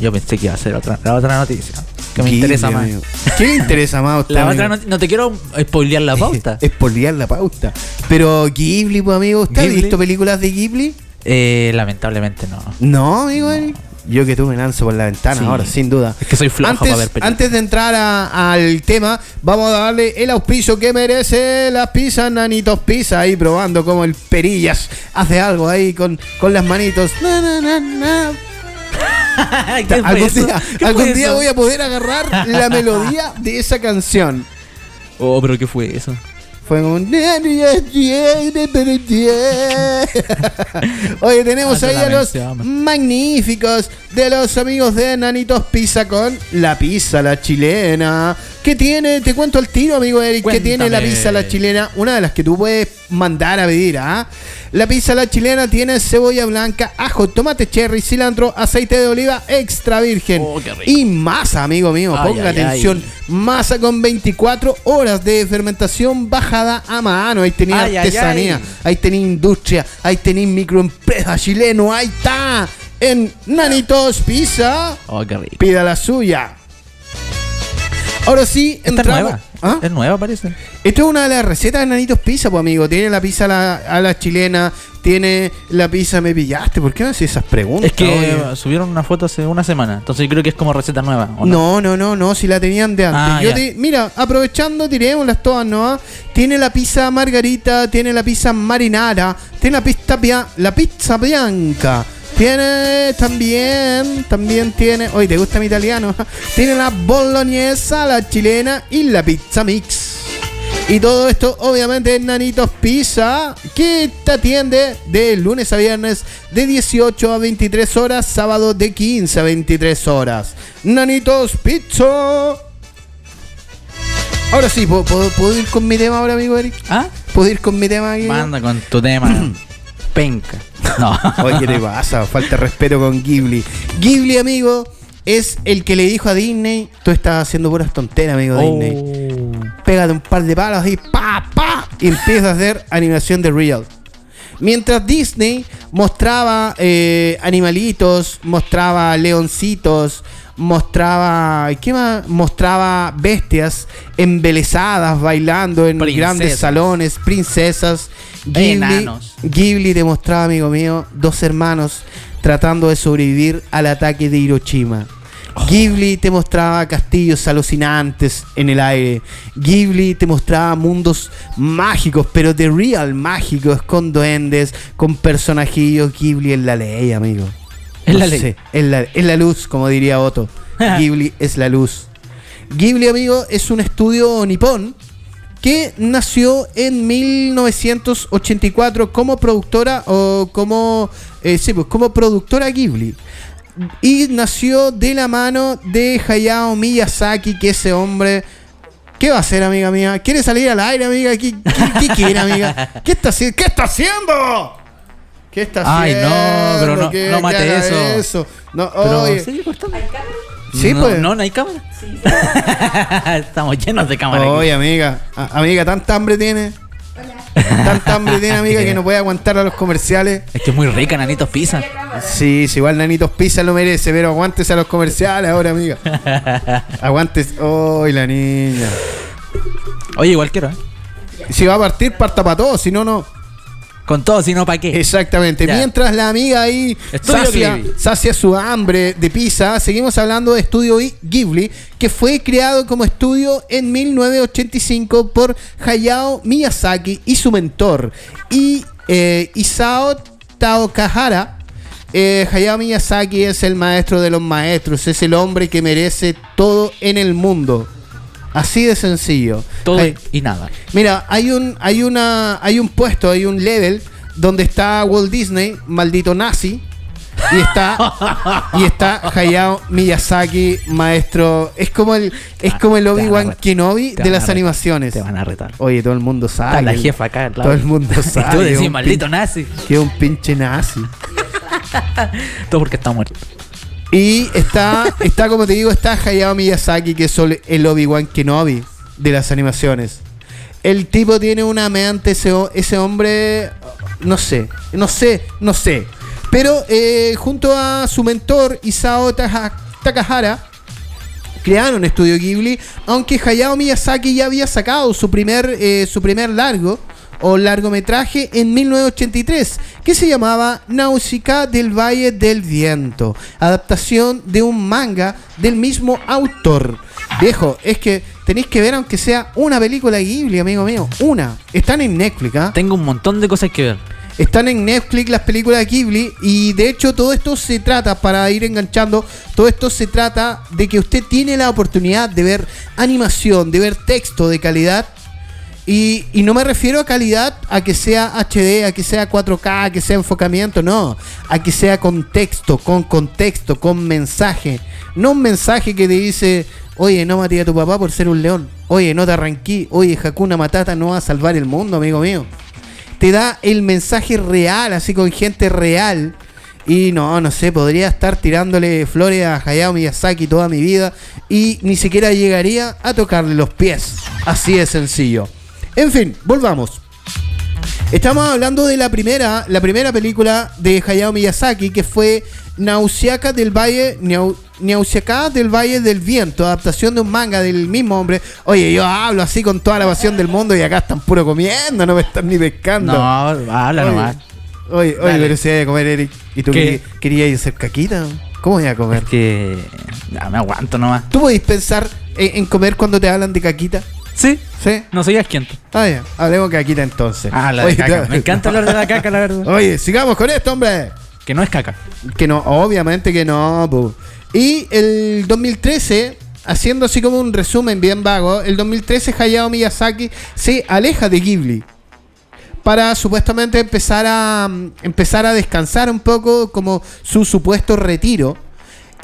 Yo pensé que iba a ser otra, la otra noticia. Que me Ghibli, interesa más. amigo. ¿Qué le interesa más a usted, La amigo? otra noti- no te quiero spoilear la pauta. Espolear la pauta. Pero Ghibli, pues, amigo, ¿usted ha Ghibli. visto películas de Ghibli? Eh, lamentablemente no. No, amigo. Eric. Yo que tú me lanzo por la ventana Sí. ahora, sin duda. Es que soy flojo antes, para ver películas. antes de entrar a- al tema, vamos a darle el auspicio que merece la pizza Nanitos Pizza. Ahí probando como el Perillas hace algo ahí con, con las manitos. Na. ¿Qué Algún día, voy a poder agarrar la melodía de esa canción. Oh, pero ¿qué fue eso? Fue como. Oye, tenemos Ah, ahí a los magníficos de los amigos de Nanitos Pizza con la pizza, la chilena. Que tiene, te cuento el tiro, amigo Eric, que tiene la Cuéntame. pizza, la chilena, una de las que tú puedes mandar a pedir, ¿ah? La pizza, la chilena tiene cebolla blanca, ajo, tomate cherry, cilantro, aceite de oliva extra virgen. Oh, qué y masa, amigo mío, Ay, ponga ay, atención. ay. Masa con 24 horas de fermentación bajada a mano. Ahí tenía artesanía, ahí tenía industria, ahí tenía microempresa chileno, ahí está. En Nanitos Pizza, Oh, qué rico. pida la suya. Ahora sí, Esta es entramos. nueva. ¿Ah? Es nueva, parece. Esto es una de las recetas de Nanitos Pizza, pues amigo. Tiene la pizza a la, a la chilena, tiene la pizza me pillaste. ¿Por qué me haces esas preguntas? Es que oye? subieron una foto hace una semana. Entonces yo creo que es como receta nueva. ¿o No, no, no, no, si la tenían de antes. Ah, Yo ya. te- mira, aprovechando, tirémoslas todas, ¿no? Tiene la pizza margarita, tiene la pizza marinara, tiene la pizza, la pizza bianca. Tiene también, también tiene, oye, ¿te gusta mi italiano? tiene la boloñesa, la chilena y la pizza mix. Y todo esto, obviamente, en Nanitos Pizza, que te atiende de lunes a viernes de 18 a 23 horas, sábado de 15 a 23 horas. Nanitos Pizza. Ahora sí, ¿puedo, puedo- puedo ir con mi tema ahora, amigo Eric? ¿Ah? ¿Puedo ir con mi tema aquí? Manda con tu tema. Penca. No. Oye, ¿qué te pasa? Falta respeto con Ghibli. Ghibli, amigo, es el que le dijo a Disney: Tú estás haciendo puras tonteras, amigo Disney. Oh. pégate un par de palos y pa, pa, y empieza a hacer animación de real. Mientras Disney mostraba eh, animalitos, mostraba leoncitos, mostraba. ¿Qué más? Mostraba bestias embelesadas bailando en Princesas. grandes salones, princesas. Ghibli, Enanos. Ghibli te mostraba, amigo mío, dos hermanos tratando de sobrevivir al ataque de Hiroshima. Ghibli te mostraba castillos alucinantes en el aire. Ghibli te mostraba mundos mágicos, pero de real mágicos, con duendes, con personajillos. Ghibli es la ley, amigo. Es No la ley. sé, es la, es la luz, como diría Otto. Ghibli es la luz. Ghibli, amigo, es un estudio nipón que nació en 1984 como productora o como eh, sí, pues, como productora Ghibli y nació de la mano de Hayao Miyazaki que ese hombre ¿Qué va a hacer, amiga mía? ¿Quiere salir al aire, amiga? ¿Qué, qué- qué quiere, amiga? ¿Qué está, haci- ¿Qué está haciendo? ¿Qué está Ay, no, haciendo? pero no- ¿Qué- no mate haga eso. No, Pero, oye. Sí, no, pues. No, no hay cámara. Estamos llenos de cámaras. aquí. Oye, amiga, a- amiga, ¿tanta hambre tiene? Tanta hambre tiene, amiga, que no puede aguantar a los comerciales. Es que es muy rica, Nanitos Pizza. Sí, sí, igual Nanitos Pizza lo merece, pero aguántese a los comerciales ahora, amiga. Aguántese. ¡Uy, la niña! Oye, igual quiero, ¿eh? Si va a partir, parta para todos, si no, no. Con todo, si no, ¿para qué? Exactamente. Ya. Mientras la amiga ahí sacia, su hambre de pizza, seguimos hablando de Estudio Ghibli, que fue creado como estudio en 1985 por Hayao Miyazaki y su mentor, y, eh, Isao Taokahara. Eh, Hayao Miyazaki es el maestro de los maestros, es el hombre que merece todo en el mundo. Así de sencillo. Todo Hay- y nada. Mira, hay un, hay una, hay un puesto, hay un level donde está Walt Disney, maldito nazi, y está, y está Hayao Miyazaki, maestro. Es como el, es como el Obi-Wan. Kenobi de las animaciones. Te van a retar. Oye, todo el mundo sabe. Está la jefa acá. al lado. Todo el mundo Y sabe. tú decís, maldito nazi. Que un pinche nazi. Todo porque está muerto. Y está, está como te digo, está Hayao Miyazaki, que es el Obi-Wan Kenobi. de las animaciones. El tipo tiene una mente, ese, ese hombre, no sé, no sé, no sé. Pero eh, junto a su mentor Isao Taka- Takahara, crearon Estudio Ghibli, aunque Hayao Miyazaki ya había sacado su primer, eh, su primer largo o largometraje en 1983, que se llamaba Náusica del Valle del Viento, adaptación de un manga del mismo autor. Viejo, es que tenéis que ver aunque sea una película de Ghibli, amigo mío, una. Están en Netflix, ¿ah? Tengo un montón de cosas que ver. Están en Netflix las películas de Ghibli y de hecho todo esto se trata, para ir enganchando, todo esto se trata de que usted tiene la oportunidad de ver animación, de ver texto de calidad y, no me refiero a calidad a que sea HD, a que sea 4K, a que sea enfocamiento, no, a que sea contexto, con contexto, con mensaje, no un mensaje que te dice, oye, no maté a tu papá por ser un león, oye, no te arranquí, oye, Hakuna Matata no va a salvar el mundo, amigo mío te da el mensaje real, así con gente real. Y no, no sé, podría estar tirándole flores a Hayao Miyazaki toda mi vida y ni siquiera llegaría a tocarle los pies. Así de sencillo. En fin, volvamos. Estamos hablando de la primera, la primera película de Hayao Miyazaki que fue Nausiaka del Valle, Nau- del Valle del Viento, adaptación de un manga del mismo hombre. Oye, yo hablo así con toda la pasión del mundo y acá están puro comiendo, no me están ni pescando. No, habla nomás. Oye, oye, pero si hay de comer, Eric. ¿Y tú querías hacer caquita? ¿Cómo voy a comer? Es que. Ya, me aguanto nomás. ¿Tú podés pensar en, en comer cuando te hablan de caquita? Sí, ¿Sí? no soy asquiento. Ah, ya. Hablemos de caquita entonces. Ah, la de Oye, caca. Me encanta hablar de la caca, la verdad. Oye, sigamos con esto, hombre. Que no es caca. Que no, obviamente que no, pu. Y el 2013, haciendo así como un resumen bien vago, el 2013 Hayao Miyazaki se aleja de Ghibli para supuestamente empezar a mm, empezar a descansar un poco como su supuesto retiro.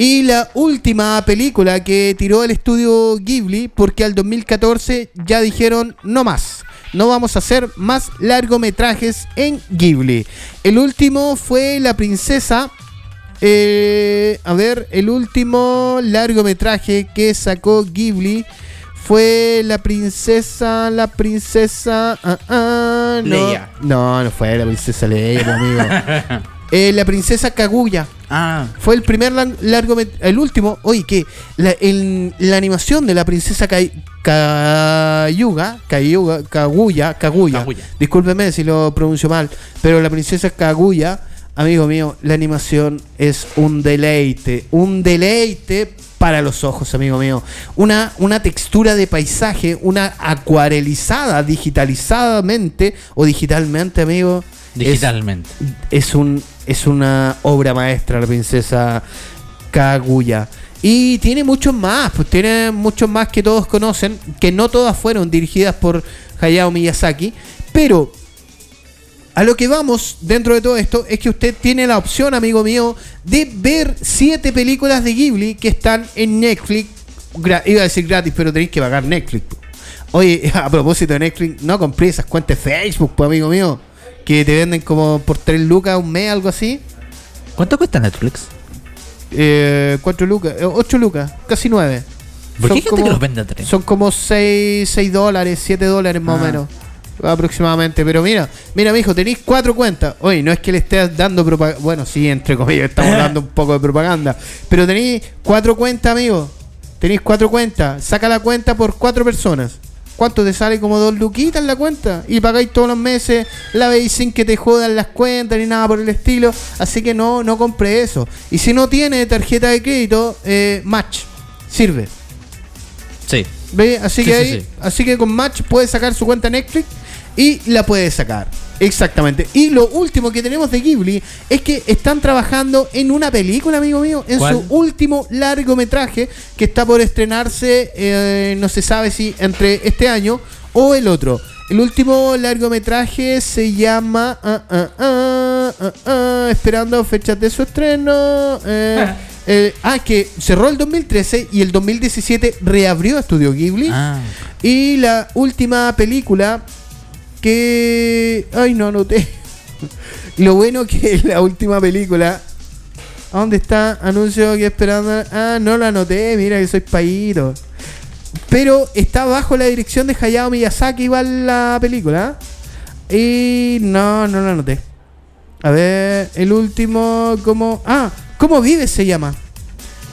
Y la última película que tiró el estudio Ghibli, porque al 2014 ya dijeron no más. No vamos a hacer más largometrajes en Ghibli. El último fue La Princesa. eh, a ver, el último largometraje que sacó Ghibli fue La Princesa. La Princesa. ah, ah, no. Leia. No, no fue La Princesa Leia, mi amigo. Eh, la Princesa Kaguya. Ah, Fue el primer largometraje, el último, oye, que la, el- la animación de la princesa Kayuga, Kayuga, Kaguya, Kaguya, Kaguya. discúlpeme si lo pronuncio mal, pero la princesa Kaguya, amigo mío, la animación es un deleite, un deleite para los ojos, amigo mío. Una, una textura de paisaje, una acuarelizada digitalizadamente o digitalmente, amigo. Digitalmente. es un es una obra maestra la princesa Kaguya y tiene muchos más pues tiene muchos más que todos conocen que no todas fueron dirigidas por Hayao Miyazaki pero a lo que vamos dentro de todo esto es que usted tiene la opción amigo mío de ver siete películas de Ghibli que están en Netflix iba a decir gratis pero tenéis que pagar Netflix. Oye, a propósito de Netflix, no compré esas cuentas de Facebook, pues amigo mío. Que te venden como por 3 lucas un mes, algo así. ¿Cuánto cuesta Netflix? Eh, 4 lucas, 8 lucas, casi 9. ¿Por qué hay gente que los vende a tres? Son como 6, 6 dólares, 7 dólares más o Ah. menos. Aproximadamente. Pero mira, mira, mijo, tenéis 4 cuentas. Oye, no es que le estés dando propaganda. Bueno, sí, entre comillas, estamos dando un poco de propaganda. Pero tenéis 4 cuentas, amigo. Tenéis 4 cuentas. Saca la cuenta por 4 personas. ¿Cuánto te sale? Como dos luquitas la cuenta. Y pagáis todos los meses. La veis sin que te jodan las cuentas ni nada por el estilo. Así que no, no compre eso. Y si no tiene tarjeta de crédito, eh, Match. Sirve. Sí. ¿Ve? Así Sí, que sí, ahí, sí. así que con Match puede sacar su cuenta Netflix y la puede sacar. Exactamente. Y lo último que tenemos de Ghibli es que están trabajando en una película, amigo mío, en ¿Cuál? su último largometraje que está por estrenarse, eh, no se sabe si entre este año o el otro. El último largometraje se llama ah, ah, Esperando fechas de su estreno. eh, eh, ah, que cerró el 2013 y el 2017 reabrió Estudio Ghibli. Ah, Y la última película que... Ay, no anoté. Lo bueno que la última película... ¿A dónde está? Anuncio que esperando... Ah, no la anoté. Mira que soy paíto. Pero está bajo la dirección de Hayao Miyazaki igual la película. Y no, no la noté. A ver, el último, ¿cómo? Ah, ¿Cómo vives se llama?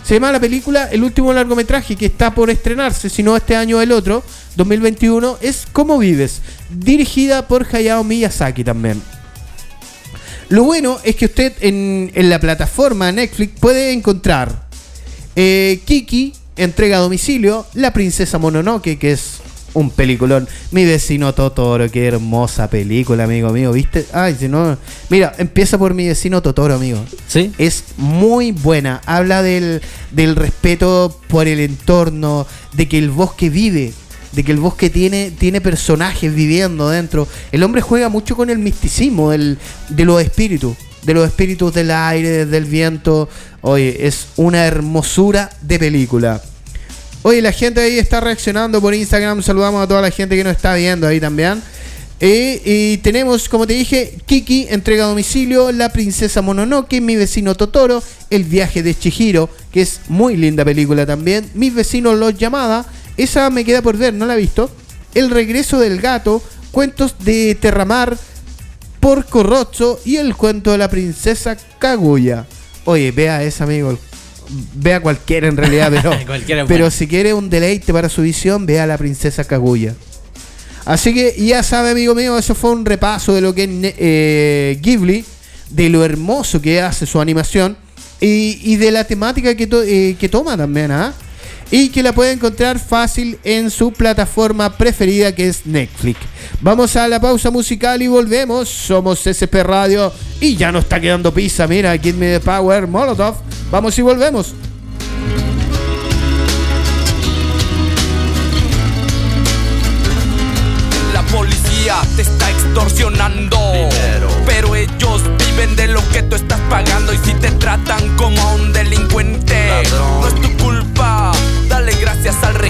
Se llama la película, el último largometraje que está por estrenarse, si no este año o el otro, 2021, es ¿Cómo vives? Dirigida por Hayao Miyazaki también. Lo bueno es que usted en, en la plataforma Netflix puede encontrar eh, Kiki, entrega a domicilio, La Princesa Mononoke, que es un peliculón. Mi vecino Totoro, qué hermosa película, amigo mío, ¿viste? Ay, si no. Mira, empieza por mi vecino Totoro, amigo. ¿Sí? Es muy buena. Habla del, del respeto por el entorno, de que el bosque vive, de que el bosque tiene, tiene personajes viviendo dentro. El hombre juega mucho con el misticismo del- de los espíritus, de los espíritus del aire, del viento. Oye, es una hermosura de película. Oye, la gente ahí está reaccionando por Instagram. Saludamos a toda la gente que nos está viendo ahí también. Eh, y tenemos, como te dije, Kiki, entrega a domicilio, La Princesa Mononoke, Mi Vecino Totoro, El Viaje de Chihiro, que es muy linda película también. Mis vecinos Los Llamada, esa me queda por ver, no la he visto. El Regreso del Gato, Cuentos de Terramar, Porco Rosso y El Cuento de la Princesa Kaguya. Oye, vea esa, amigo. Vea cualquiera en realidad, pero, Cualquiera pero bueno. si quiere un deleite para su visión, vea a la Princesa Kaguya. Así que ya sabe, amigo mío, eso fue un repaso de lo que es eh, Ghibli, de lo hermoso que hace su animación y, y de la temática que, to- eh, que toma también, ¿ah? Y que la puede encontrar fácil en su plataforma preferida que es Netflix. Vamos a la pausa musical y volvemos. Somos SP Radio y ya no está quedando pizza. Mira, Give Me the Power, Molotov. Vamos y volvemos. La policía te está extorsionando. Pero ellos viven de lo que tú estás pagando. Y si te tratan como a un delincuente, no es tu culpa.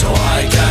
so I can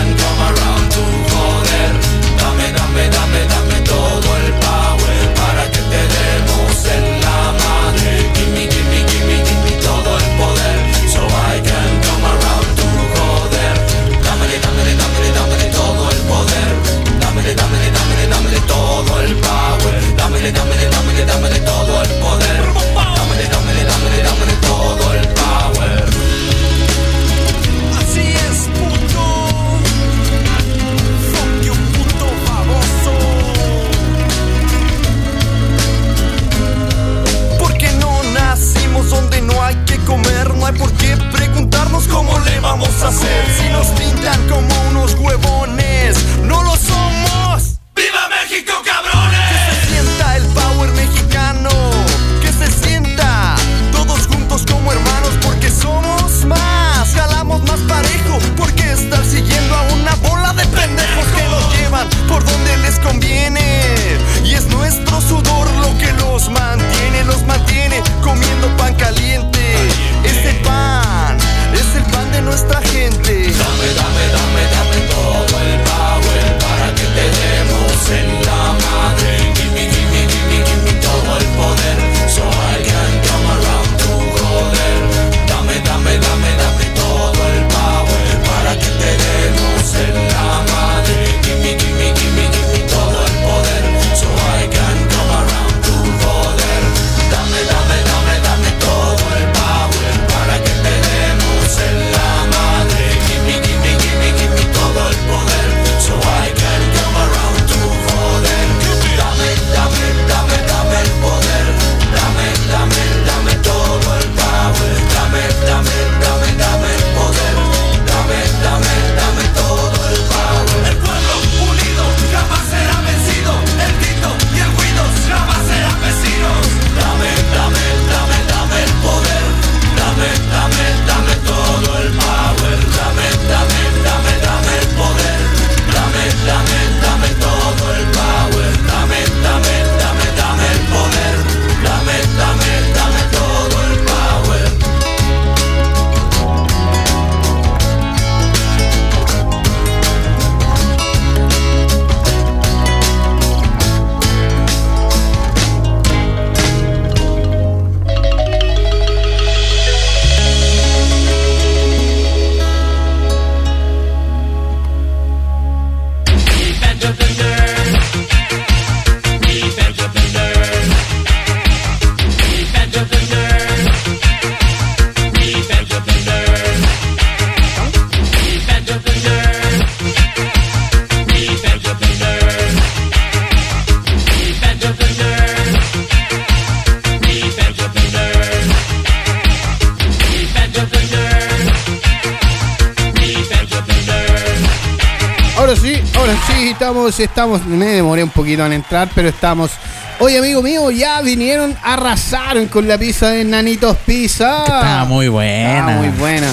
estamos. Me demoré un poquito en entrar, pero estamos. Oye, amigo mío, ya vinieron, arrasaron con la pizza de Nanitos Pizza. Estaba muy buena. Muy buena.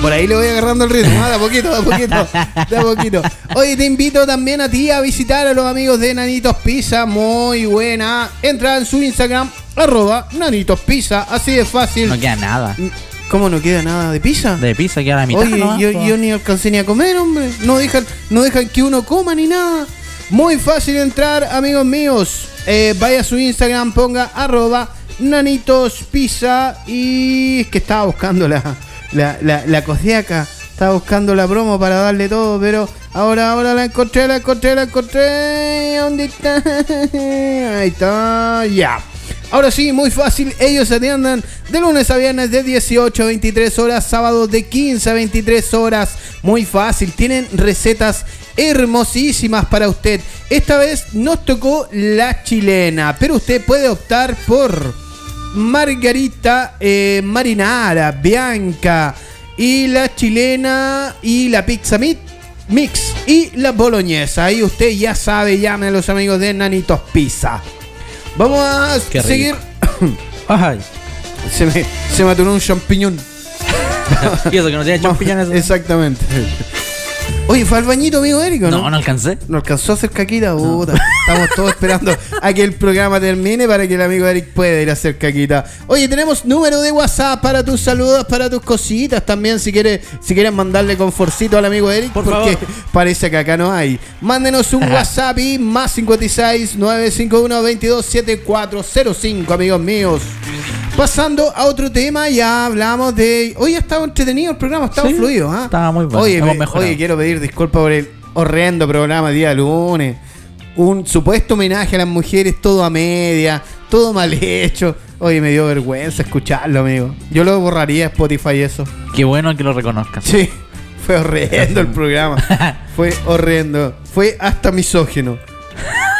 Por ahí le voy agarrando el ritmo, ¿ah? de a poquito, de a poquito, de a poquito. Oye, te invito también a ti a visitar a los amigos de Nanitos Pizza, muy buena. Entra en su Instagram, arroba Nanitos Pizza, así de fácil. No queda nada. ¿Cómo no queda nada de pizza? De pizza queda la mitad. Oye, nomás, yo, yo ni alcancé ni a comer, hombre. No dejan, no dejan que uno coma ni nada. Muy fácil entrar, amigos míos. Eh, vaya a su Instagram, ponga arroba nanitos pizza. Y es que estaba buscando la, la, la, la cosiaca. Estaba buscando la promo para darle todo, pero ahora, ahora la encontré, la encontré, la encontré. ¿Dónde está? Ahí está, ya. Ahora sí, muy fácil, ellos se atiendan de lunes a viernes de 18 a 23 horas, sábados de 15 a 23 horas. Muy fácil, tienen recetas hermosísimas para usted. Esta vez nos tocó la chilena, pero usted puede optar por margarita eh, marinara, bianca y la chilena y la pizza mix y la boloñesa. Ahí usted ya sabe, llame a los amigos de Nanitos Pizza. Vamos a Qué seguir. Ay. se, me, se me atoró un champiñón. y eso que no tiene champiñones. Exactamente. Oye, ¿fue al bañito, amigo Eric? o No, No, no alcancé. no alcanzó a hacer caquita. Puta. Estamos todos esperando a que el programa termine para que el amigo Eric pueda ir a hacer caquita. Oye, tenemos número de WhatsApp para tus saludos, para tus cositas también. Si quieres si quieres mandarle conforcito al amigo Eric, Por porque favor. parece que acá no hay. Mándenos un WhatsApp y más 56 951 22 7405, amigos míos. Pasando a otro tema, ya hablamos de. Hoy ha estado entretenido el programa, estaba Sí, fluido, ¿ah? estaba muy bueno, Oye, me- quiero pedir disculpas por el horrendo programa día lunes. Un supuesto homenaje a las mujeres, todo a media, todo mal hecho. Oye, me dio vergüenza escucharlo, amigo. Yo lo borraría Spotify eso. Qué bueno que lo reconozcas. Sí, fue horrendo el programa. Fue horrendo. Fue hasta misógino.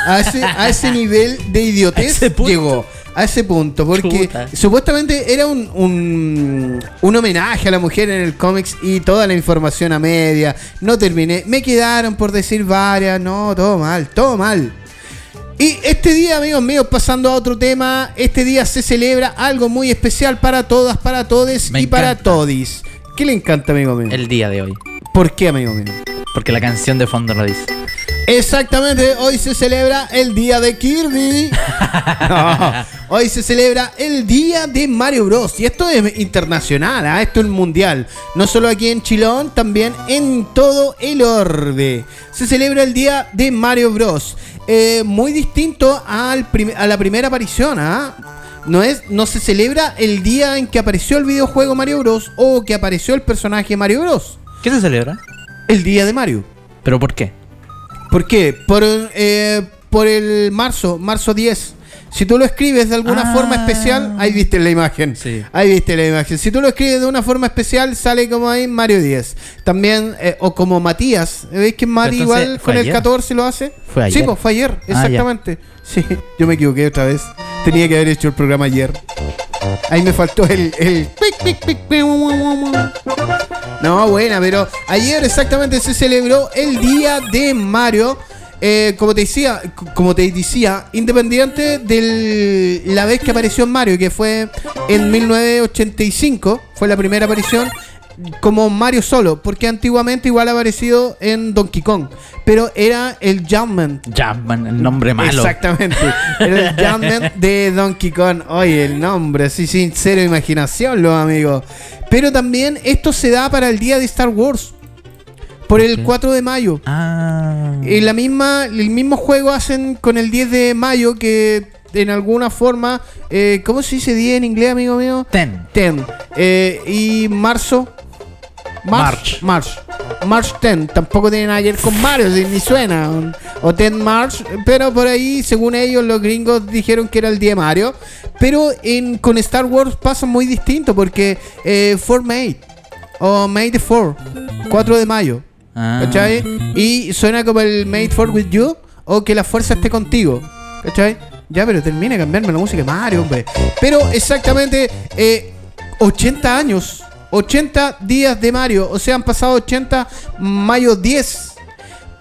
A ese, a ese nivel de idiotez llegó. A ese punto. Porque Chuta. supuestamente era un, un, un homenaje a la mujer en el cómics y toda la información a media. No terminé. Me quedaron por decir varias. No, todo mal, todo mal. Y este día, amigos míos, pasando a otro tema, este día se celebra algo muy especial para todas, para todes Me y para todis. ¿Qué le encanta, amigo mío? El día de hoy. ¿Por qué, amigo mío? Porque la canción de fondo lo dice. Exactamente, hoy se celebra el día de Kirby. No, hoy se celebra el día de Mario Bros. Y esto es internacional, ¿ah? esto es mundial. No solo aquí en Chilón, también en todo el orbe. Se celebra el día de Mario Bros. Eh, muy distinto al a la primera aparición, ¿ah? No, es, no se celebra el día en que apareció el videojuego Mario Bros. o que apareció el personaje Mario Bros. ¿Qué se celebra? El día de Mario. ¿Pero por qué? ¿Por qué? Por, eh, por el marzo, marzo 10. Si tú lo escribes de alguna Ah. forma especial, ahí viste la imagen. Sí. Ahí viste la imagen. Si tú lo escribes de una forma especial, sale como ahí Mario 10. También, eh, o como Matías. ¿Veis que entonces, igual ¿fue con el ayer? 14 lo hace? Fue Sí, ayer. pues fue ayer, Ah, exactamente. sí, yo me equivoqué otra vez. Tenía que haber hecho el programa ayer. Ahí me faltó el. el. No, buena, pero ayer exactamente se celebró el día de Mario. Eh, como te decía, como te decía, independiente de la vez que apareció Mario, que fue en 1985, fue la primera aparición como Mario solo, porque antiguamente igual ha aparecido en Donkey Kong, pero era el Jumpman. Jumpman, el nombre malo. Exactamente. Era el Jumpman de Donkey Kong. Oye, el nombre, así sin cero imaginación, los amigos. Pero también esto se da para el día de Star Wars. Por el Ok. 4 de mayo. Ah. Y la misma, el mismo juego hacen con el 10 de mayo que en alguna forma, eh, ¿cómo se dice día en inglés, amigo mío? Ten. 10. Eh, y marzo. March. March. March 10. Tampoco tiene nada que ver con Mario, ni suena. O 10 March. Pero por ahí, según ellos, los gringos dijeron que era el día de Mario. Pero en, con Star Wars pasa muy distinto porque eh, 4 May. O May the 4. 4 de mayo. Ah. ¿Cachai? Y suena como el Made for with you o que la fuerza esté contigo. ¿Cachai? Ya, pero termina de cambiarme la música de Mario, hombre. Pero exactamente eh, 80 años. 80 días de Mario. O sea, han pasado 80, mayo 10.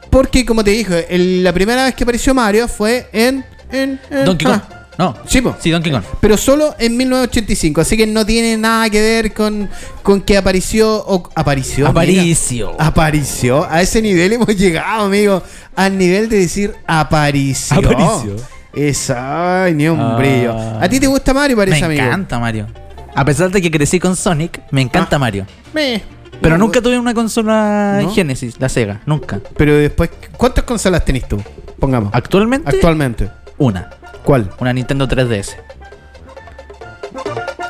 Porque, como te dije, el- la primera vez que apareció Mario fue en. en, en- Donkey Kong. ah, No. Sí, po. Sí, Donkey Kong. pero solo en 1985. Así que no tiene nada que ver con, con que apareció. O, apareció. Aparicio. mira. Apareció. A ese nivel hemos llegado, amigo. Al nivel de decir. Aparició. Esa, ay, ni un Ah. brillo. ¿A ti te gusta Mario, Me parece, amigo? encanta Mario. A pesar de que crecí con Sonic, me encanta Ah. Mario. Meh. Pero No, nunca tuve una consola ¿No? Genesis, la Sega, nunca. Pero después, ¿cuántas consolas tenés tú? Pongamos. Actualmente, Actualmente. una. ¿Cuál? Una Nintendo 3DS.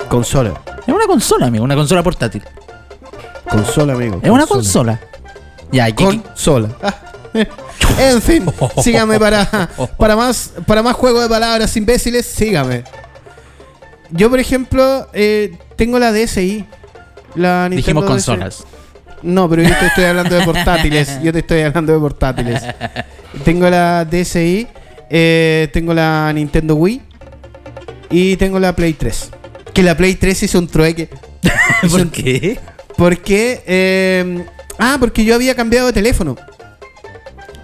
Consola. Es una consola, amigo, una consola portátil. Consola, amigo. Es una consola. Ya, ¿qué- qué- Consola. Ah, eh. En fin, sígame para, para más para más juego de palabras imbéciles, sígame. Yo, por ejemplo, eh, tengo la DSi. La Nintendo dijimos DSi. consolas. No, pero yo te estoy hablando de portátiles. Yo te estoy hablando de portátiles. Tengo la DSi, eh, tengo la Nintendo Wii y tengo la Play 3. Que la Play 3 hizo un trueque. ¿Por un- qué? Porque. eh, ah, porque yo había cambiado de teléfono.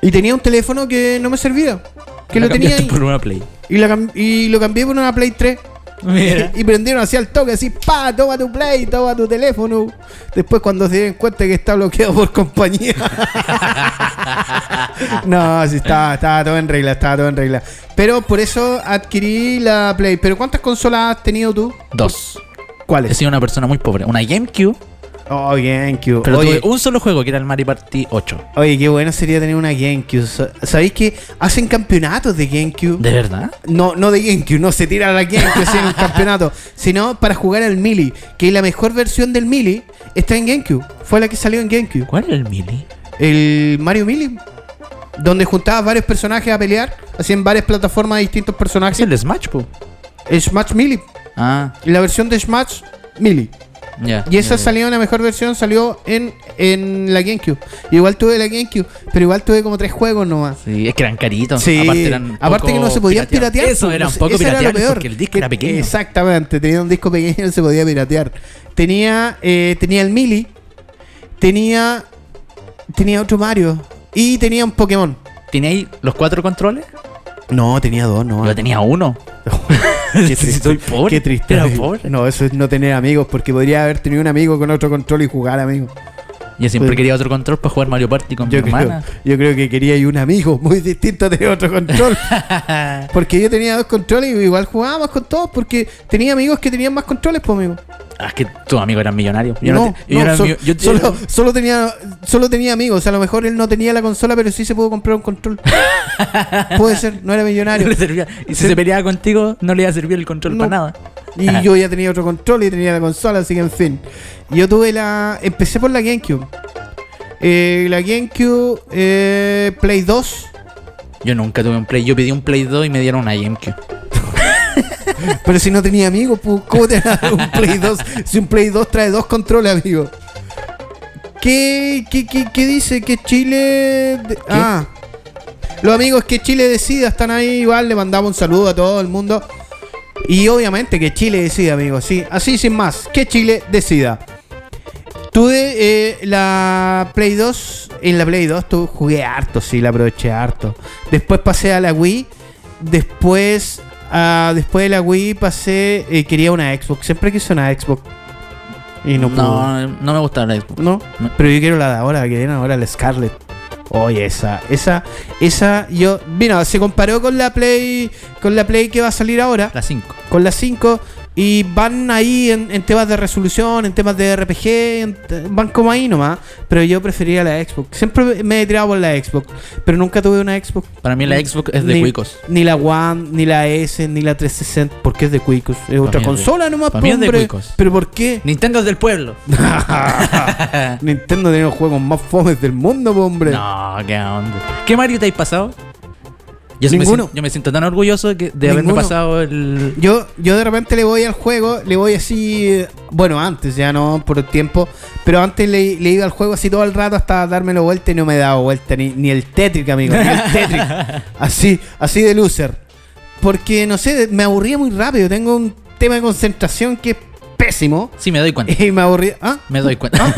Y tenía un teléfono que no me servía. Que La lo tenía ahí. por una Play. Y, la cam- y lo cambié por una Play 3. Mira. y prendieron así al toque, así, pa, toma tu Play, toma tu teléfono. Después cuando se dieron cuenta que está bloqueado por compañía. no, sí, estaba, estaba todo en regla, estaba todo en regla. Pero por eso adquirí la Play. ¿Pero cuántas consolas has tenido tú? Dos. He ¿Cuáles? sido una persona muy pobre. Una GameCube, Oh, GameCube. pero Oye, tuve un solo juego que era el Mario Party 8. Oye, qué bueno sería tener una GameCube. Sa- ¿Sabéis que hacen campeonatos de GameCube? ¿De verdad? No, no de GameCube, no se tira la GameCube en un campeonato, sino para jugar al Melee, que la mejor versión del Melee está en GameCube. Fue la que salió en GameCube. ¿Cuál era el Mili? El Mario Melee, donde juntabas varios personajes a pelear, hacían varias plataformas de distintos ¿Es personajes. el Smash, po? El Smash Melee, Ah, la versión de Smash Melee. Y esa salió en la mejor versión, salió en, en la GameCube. Igual tuve la GameCube, pero igual tuve como tres juegos nomás. Sí, es que eran caritos. Sí, aparte, eran aparte que no se podían piratear. Eso pues, era un poco porque el disco era pequeño. Exactamente, tenía un disco pequeño y no se podía piratear. Tenía, eh, tenía el Mili, tenía, tenía otro Mario y tenía un Pokémon. ¿Teníais los cuatro controles? No, tenía dos, no. Yo tenía uno. Qué Si soy pobre. Qué triste. Era amigo. pobre. No, eso es no tener amigos, porque podría haber tenido un amigo con otro control y jugar, amigo. Yo siempre Pues- quería otro control para jugar Mario Party con Yo mi creo, hermana. yo creo que quería y un amigo muy distinto tener otro control. Porque yo tenía dos controles y igual jugábamos con todos porque tenía amigos que tenían más controles, pues amigo. Ah, es que tus amigos eran millonarios. Yo no, no, te- yo no, era so- mi- yo- solo, solo tenía solo tenía amigos. A lo mejor él no tenía la consola, pero sí se pudo comprar un control. Puede ser, no era millonario. le servía. Y si se peleaba contigo, no le iba a servir el control para nada. Y yo ya tenía otro control y tenía la consola, así que en fin. Yo tuve la. Empecé por la GameCube. Eh, la GameCube, eh, Play 2. Yo nunca tuve un Play. Yo pedí un Play 2 y me dieron una GameCube. Pero si no tenía amigos, pues, ¿cómo te un Play 2? Si un Play 2 trae dos controles, amigo. ¿Qué, qué, qué, qué dice? Que Chile. de- Ah. Los amigos que Chile decida están ahí igual. Le mandamos un saludo a todo el mundo. Y obviamente que Chile decida, amigos. Sí, así sin más. Que Chile decida. Tuve eh, la Play 2. En la Play 2 tuve, jugué harto, sí, la aproveché harto. Después pasé a la Wii. Después, ah, después de la Wii pasé. eh, quería una Xbox. Siempre quise una Xbox. Y no, pude. No, no me gustaba la Xbox. ¿No? Pero yo quiero la de ahora, que viene ahora la Scarlet. Oye, esa, esa, esa, yo. Mira, se comparó con la Play. Con la Play que va a salir ahora. La 5. Con la 5. Y van ahí en, en temas de resolución, en temas de RPG, en van como ahí nomás. Pero yo prefería la Xbox. Siempre me he tirado por la Xbox. Pero nunca tuve una Xbox. Para mí la Xbox es de Ni- cuicos. Ni la One, ni la S, ni la 360. Porque es de Cuicos. Es otra es de- consola nomás, mí es de hombre. cuicos. ¿Pero por qué? Nintendo es del pueblo. Nintendo tiene los juegos más fomes del mundo, hombre. No, qué onda. ¿Qué Mario te has pasado? Yo me Ninguno. siento- yo me siento tan orgulloso que- de haberme Ninguno. pasado el. Yo, yo de repente le voy al juego, le voy así, bueno, antes ya no por el tiempo, pero antes le, le iba al juego así todo el rato hasta dármelo vuelta y no me daba vuelta, ni, ni el Tetric, amigo, ni el Tetric. Así, así de loser. Porque, no sé, me aburría muy rápido, tengo un tema de concentración que es pésimo. Sí, me doy cuenta. Y me aburría. ¿Ah? Me doy cuenta.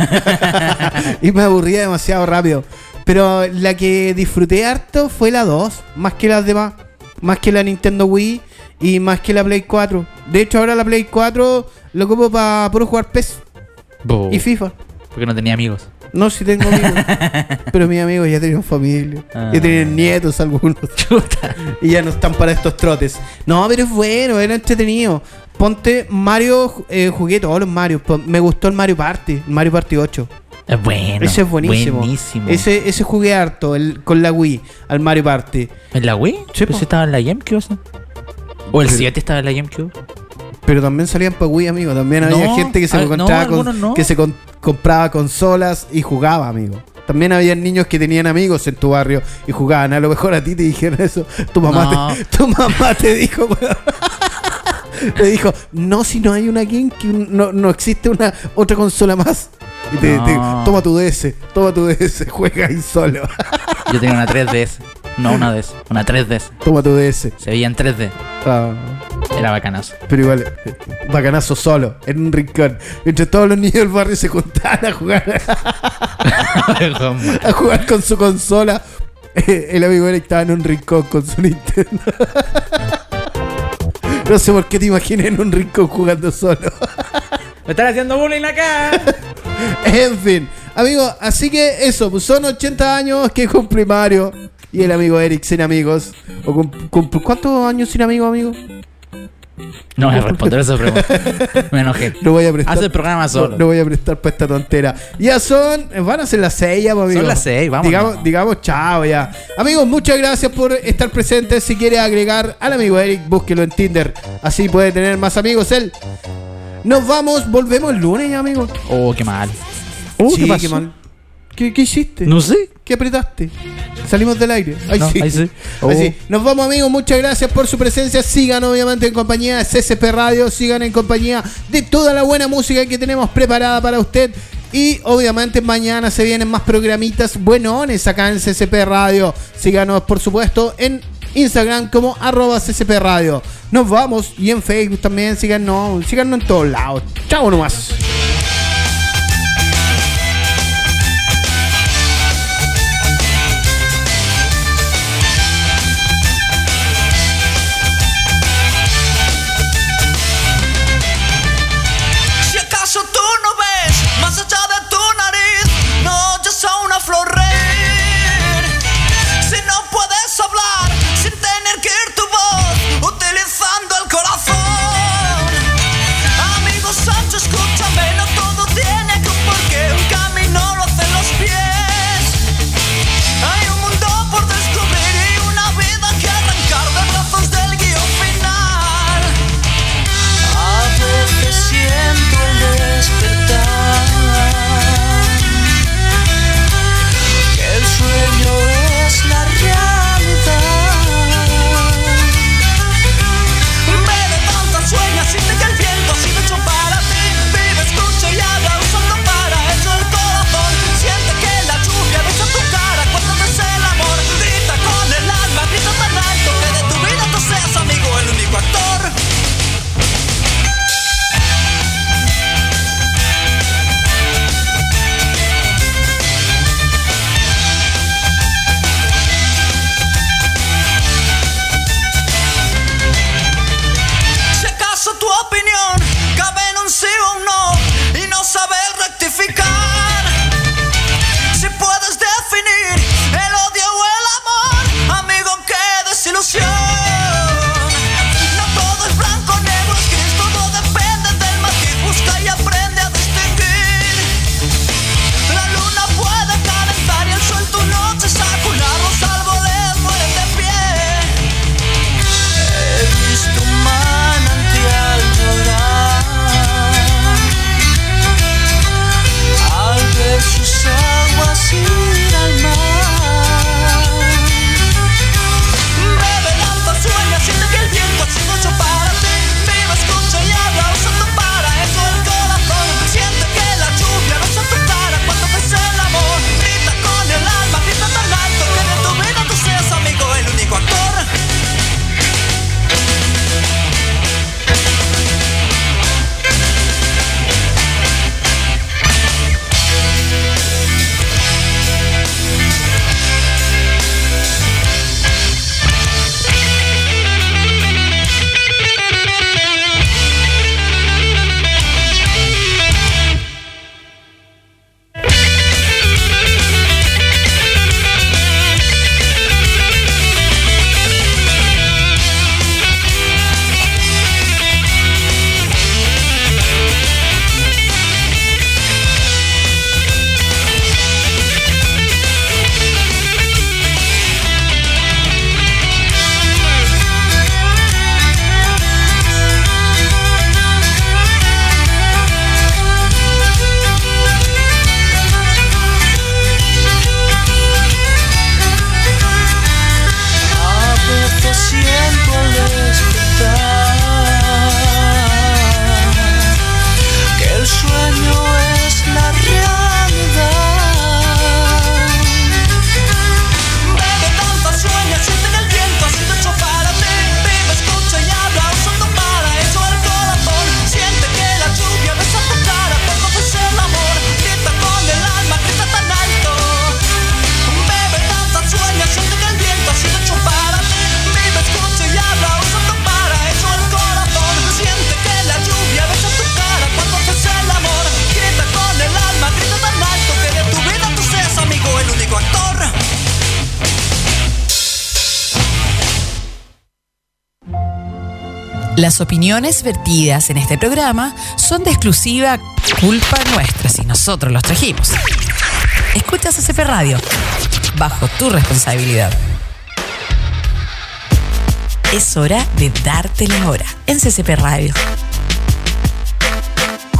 y me aburría demasiado rápido. Pero la que disfruté harto fue la 2, más que las demás. Más que la Nintendo Wii y más que la Play 4. De hecho, ahora la Play 4 lo ocupo para puro jugar PES Bo. y FIFA. Porque no tenía amigos. No, si tengo amigos. pero mis amigos ya tenían familia. Ah. Ya tenían nietos algunos. y ya no están para estos trotes. No, pero es bueno, era entretenido. Ponte Mario, eh, jugué todos los Mario. Me gustó el Mario Party, Mario Party 8. Es bueno. ese es buenísimo. Buenísimo. Ese, ese jugué harto el- con la Wii, al Mario Party. ¿En la Wii? Sí, ¿Pues estaba en la GameCube? ese? ¿O el Pero- 7 estaba en la GameCube? Pero también salían para Wii, amigo. También había gente que se ah, encontraba no, con- no. que se con- compraba consolas y jugaba, amigo. También había niños que tenían amigos en tu barrio y jugaban. A lo mejor a ti te dijeron eso. Tu mamá, te, tu mamá te dijo. Te dijo, no, si no hay una GameCube, no, no existe una otra consola más. Y te, No. te- toma tu DS, toma tu DS, juega ahí solo. Yo tenía una 3DS. No una DS, una 3DS. toma tu DS. Se veía en 3D. Ah, Era bacanazo. pero igual, eh, bacanazo solo, en un rincón. Mientras todos los niños del barrio se juntaban a jugar. a jugar con su consola. Eh, El amigo Eric estaba en un rincón con su Nintendo. No sé por qué te imaginé en un rincón jugando solo. ¡Me están haciendo bullying acá! En fin, amigo, así que eso, pues son 80 años que cumple Mario y el amigo Eric sin amigos. O ¿Cuántos años sin amigos, amigo? No voy a responder esa pregunta. Me enojé. No voy a prestar. Haz el programa solo. No, no voy a prestar para esta tontera. Ya son. Van a ser las 6 ya, pues, amigo. Son las seis, vámonos. Digamos, digamos chao ya. Amigos, muchas gracias por estar presentes. Si quiere agregar al amigo Eric, búsquelo en Tinder. Así puede tener más amigos él. Nos vamos, volvemos el lunes, ya, amigo. Oh, qué mal. Sí, qué mal. ¿Qué, qué hiciste? No sé. ¿Qué apretaste? Salimos del aire. Ahí No, sí. ahí sí. Ahí sí. Oh. Nos vamos amigos, muchas gracias por su presencia. Sigan obviamente en compañía de CSP Radio, sigan en compañía de toda la buena música que tenemos preparada para usted. Y obviamente mañana se vienen más programitas buenones acá en CSP Radio. Síganos por supuesto en Instagram como arroba CSP Radio. Nos vamos y en Facebook también síganos, síganos en todos lados. Chao nomás. Opiniones vertidas en este programa son de exclusiva culpa nuestra si nosotros los trajimos. Escuchas CCP Radio, bajo tu responsabilidad. Es hora de darte la hora en CCP Radio.